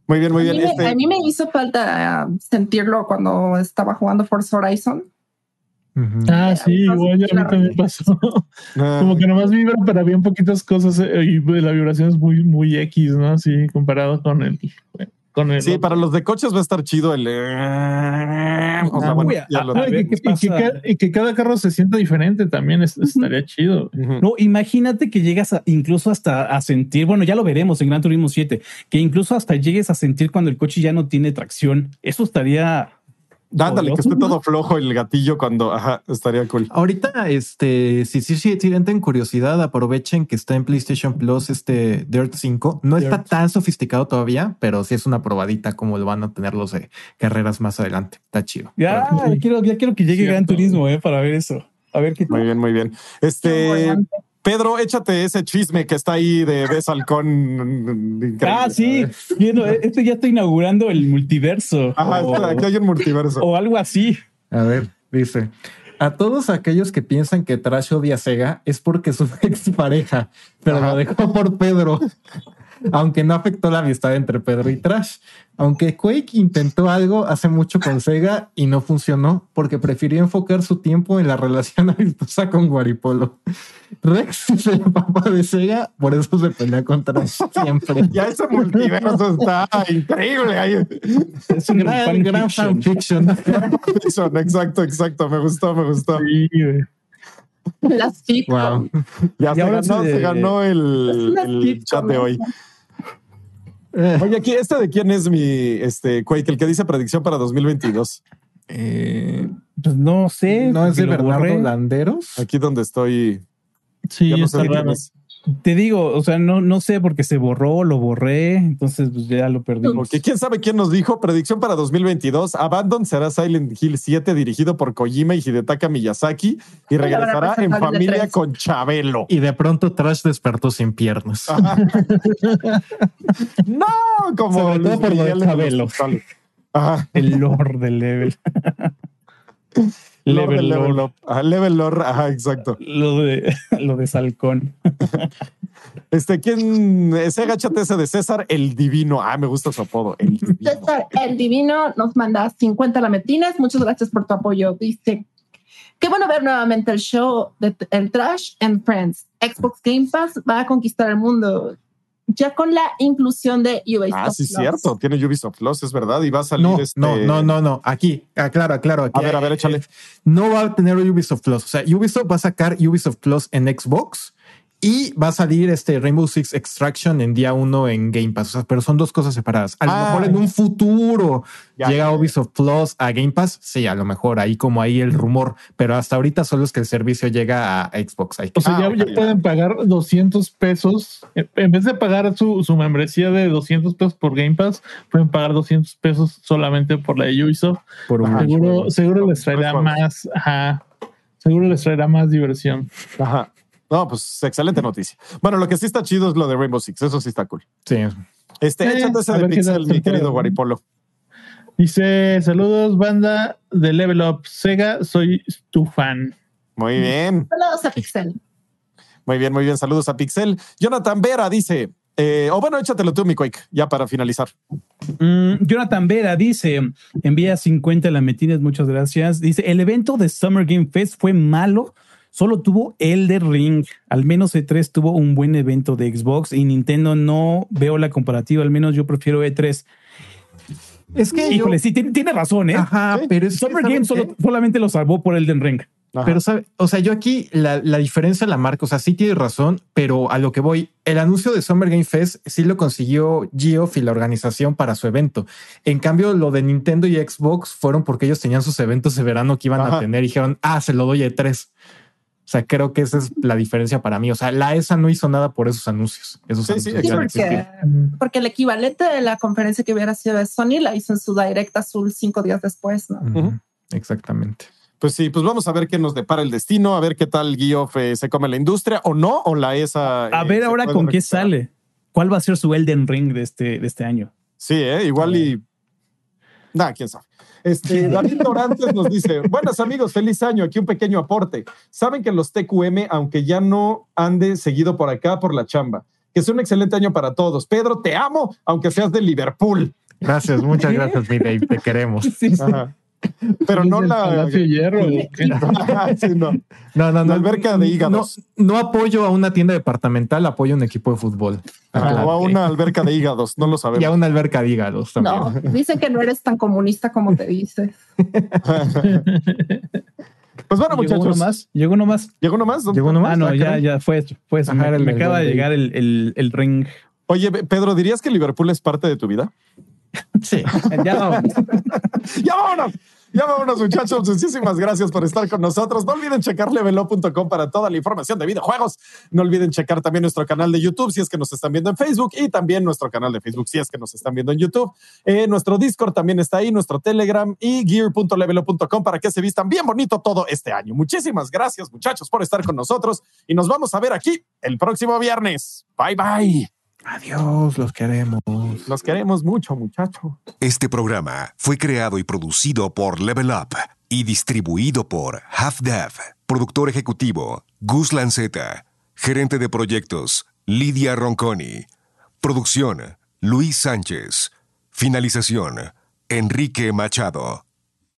Muy bien, muy bien. Este a mí me hizo falta sentirlo cuando estaba jugando Forza Horizon. Ah, sí, igual a mí también pasó. Ah. *laughs* Como que nomás vibra, pero había poquitas cosas eh, y la vibración es muy, muy X, ¿no? Sí, comparado con el sí, para los de coches va a estar chido el. y, que, cada carro se sienta diferente también estaría chido. No, imagínate que llegas incluso hasta a sentir, bueno, ya lo veremos en Gran Turismo 7, que incluso hasta llegues a sentir cuando el coche ya no tiene tracción. Eso estaría Dándole, que esté todo flojo el gatillo cuando ajá, estaría cool. Ahorita, este, si sí, sí, tienen curiosidad, aprovechen que está en PlayStation Plus este Dirt 5. No está tan sofisticado todavía, pero sí es una probadita como lo van a tener los de carreras más adelante. Está chido. Ya, ya quiero, ya quiero que llegue Gran Turismo, eh, para ver eso. A ver qué Muy bien, muy bien. Este. Pedro, échate ese chisme que está ahí de Besalcón. Ah, sí. Viendo, este ya está inaugurando el multiverso. Ajá, aquí hay un multiverso. O algo así. A ver, dice. A todos aquellos que piensan que Trash odia a Sega es porque su *laughs* expareja, pero lo dejó por Pedro aunque no afectó la amistad entre Pedro y Trash. Aunque Quake intentó algo hace mucho con Sega y no funcionó porque prefirió enfocar su tiempo en la relación *laughs* amistosa con Guaripolo. Rex *laughs* es el papá de Sega, por eso se pelea contra siempre. *laughs* Ya ese multiverso está increíble. Es un gran, gran fanfiction. exacto, exacto. Me gustó, me gustó. Sí, Las wow. Ya se ganó, se... ganó, el, el chat de hoy. *laughs* Oye, aquí, ¿este de quién es mi este Quake? El que dice predicción para 2022. Eh, pues no sé. No es de Bernardo Landeros. Aquí donde estoy. Sí, no sé quién es. Te digo, o sea, no, no sé porque se borró, lo borré, entonces pues ya lo perdí. Porque quién sabe quién nos dijo, predicción para 2022, Abandon será Silent Hill 7 dirigido por Kojima y Hidetaka Miyazaki y regresará en familia con Chabelo. Y de pronto Trash despertó sin piernas. *laughs* no, como Sobre todo por lo de Chabelo. El Lord del level. *laughs* Level, level up. level lore. Ajá, exacto. Lo de, *laughs* lo de Salcón. *laughs* Este, ¿quién? Ese agachate ese de César, el divino. Ah, me gusta su apodo. El divino. César, el divino nos manda 50 lametinas. Muchas gracias por tu apoyo. Dice, qué bueno ver nuevamente el show de El Trash and Friends. Xbox Game Pass va a conquistar el mundo ya con la inclusión de Ubisoft. Ah, sí, cierto. Tiene Ubisoft Plus, es verdad. Y va a salir no, este... No, no, no, no. Aquí, aclaro, aclaro. Aquí, a ver, a ver, échale. No va a tener Ubisoft Plus. O sea, Ubisoft va a sacar Ubisoft Plus en Xbox y va a salir este Rainbow Six Extraction en día uno en Game Pass. pero son dos cosas separadas. A lo ah. mejor en un futuro llega Ubisoft Plus a Game Pass. Sí, a lo mejor ahí como ahí el rumor, pero hasta ahorita solo es que el servicio llega a Xbox. O sea, ya, pueden pagar 200 pesos. En vez de pagar su, su, membresía de 200 pesos por Game Pass, pueden pagar 200 pesos solamente por la de Ubisoft. Por un seguro, seguro les traerá más. Ajá, seguro les traerá más diversión. Ajá. No, pues excelente noticia. Bueno, lo que sí está chido es lo de Rainbow Six. Eso sí está cool. Sí. Este, eh, échate ese de Pixel, mi querido Guaripolo. Dice: Saludos, banda de Level Up Sega. Soy tu fan. Muy bien. Saludos a Pixel. Muy bien, muy bien. Saludos a Pixel. Jonathan Vera dice: eh, o bueno, échatelo tú, mi Quake, ya para finalizar. Mm, Jonathan Vera dice: envía 50 lametines, muchas gracias. Dice: el evento de Summer Game Fest fue malo Solo tuvo Elder Ring. Al menos E3 tuvo un buen evento de Xbox y Nintendo no veo la comparativa. Al menos yo prefiero E3. Es que. Híjole, sí, tiene, razón, ¿eh? Ajá, pero es Summer Game solamente lo salvó por Elden Ring. Pero, ¿sabe? o sea, yo aquí la, la, diferencia la marca, o sea, sí tiene razón, pero a lo que voy, el anuncio de Summer Game Fest sí lo consiguió Geoff y la organización para su evento. En cambio, lo de Nintendo y Xbox fueron porque ellos tenían sus eventos de verano que iban a tener y dijeron, ah, se lo doy a tres. O sea, creo que esa es la diferencia para mí. O sea, la ESA no hizo nada por esos anuncios. Esos sí, anuncios sí, porque, porque, el equivalente de la conferencia que hubiera sido de Sony la hizo en su Direct Azul cinco días después, ¿no? Exactamente. Pues sí, pues vamos a ver qué nos depara el destino, a ver qué tal Guioff eh, se come la industria o no, o la ESA. A ver eh, ahora con qué sale. ¿Cuál va a ser su Elden Ring de este, de este año? Sí, ¿eh? igual y. Nada, quién sabe. Este, David Dorantes nos dice: *laughs* Buenas amigos, feliz año. Aquí un pequeño aporte. Saben que los TQM, aunque ya no ande seguido por acá por la chamba, que es un excelente año para todos. Pedro, te amo, aunque seas de Liverpool. Gracias, muchas *laughs* gracias, mi Dave. Te queremos. Sí, sí. *laughs* Pero no la. Hierro, *laughs* no. no, no, no. alberca de hígados. No, apoyo a una tienda departamental, apoyo a un equipo de fútbol. Ah, o a *laughs* una alberca de hígados, no lo sabemos. Y a una alberca de hígados también. No, dicen que no eres tan comunista como te dices. Pues bueno, muchachos. Llegó uno más. Llegó uno más. Llegó uno más. Llegó uno más. Ah, no, ya, ya fue. fue me, me acaba de llegar el, el, el ring. Oye, Pedro, ¿dirías que Liverpool es parte de tu vida? *laughs* Sí, ya vámonos. *laughs* ya vámonos. Ya vámonos, muchachos. Muchísimas gracias por estar con nosotros. No olviden checar levelo.com para toda la información de videojuegos. No olviden checar también nuestro canal de YouTube si es que nos están viendo en Facebook y también nuestro canal de Facebook si es que nos están viendo en YouTube. Eh, nuestro Discord también está ahí, nuestro Telegram y gear.levelo.com para que se vistan bien bonito todo este año. Muchísimas gracias, muchachos, por estar con nosotros y nos vamos a ver aquí el próximo viernes. Bye, bye. Adiós, los queremos. Los queremos mucho, muchacho. Este programa fue creado y producido por Level Up y distribuido por Half Dev. Productor ejecutivo, Gus Lanceta. Gerente de proyectos, Lidia Ronconi. Producción, Luis Sánchez. Finalización, Enrique Machado.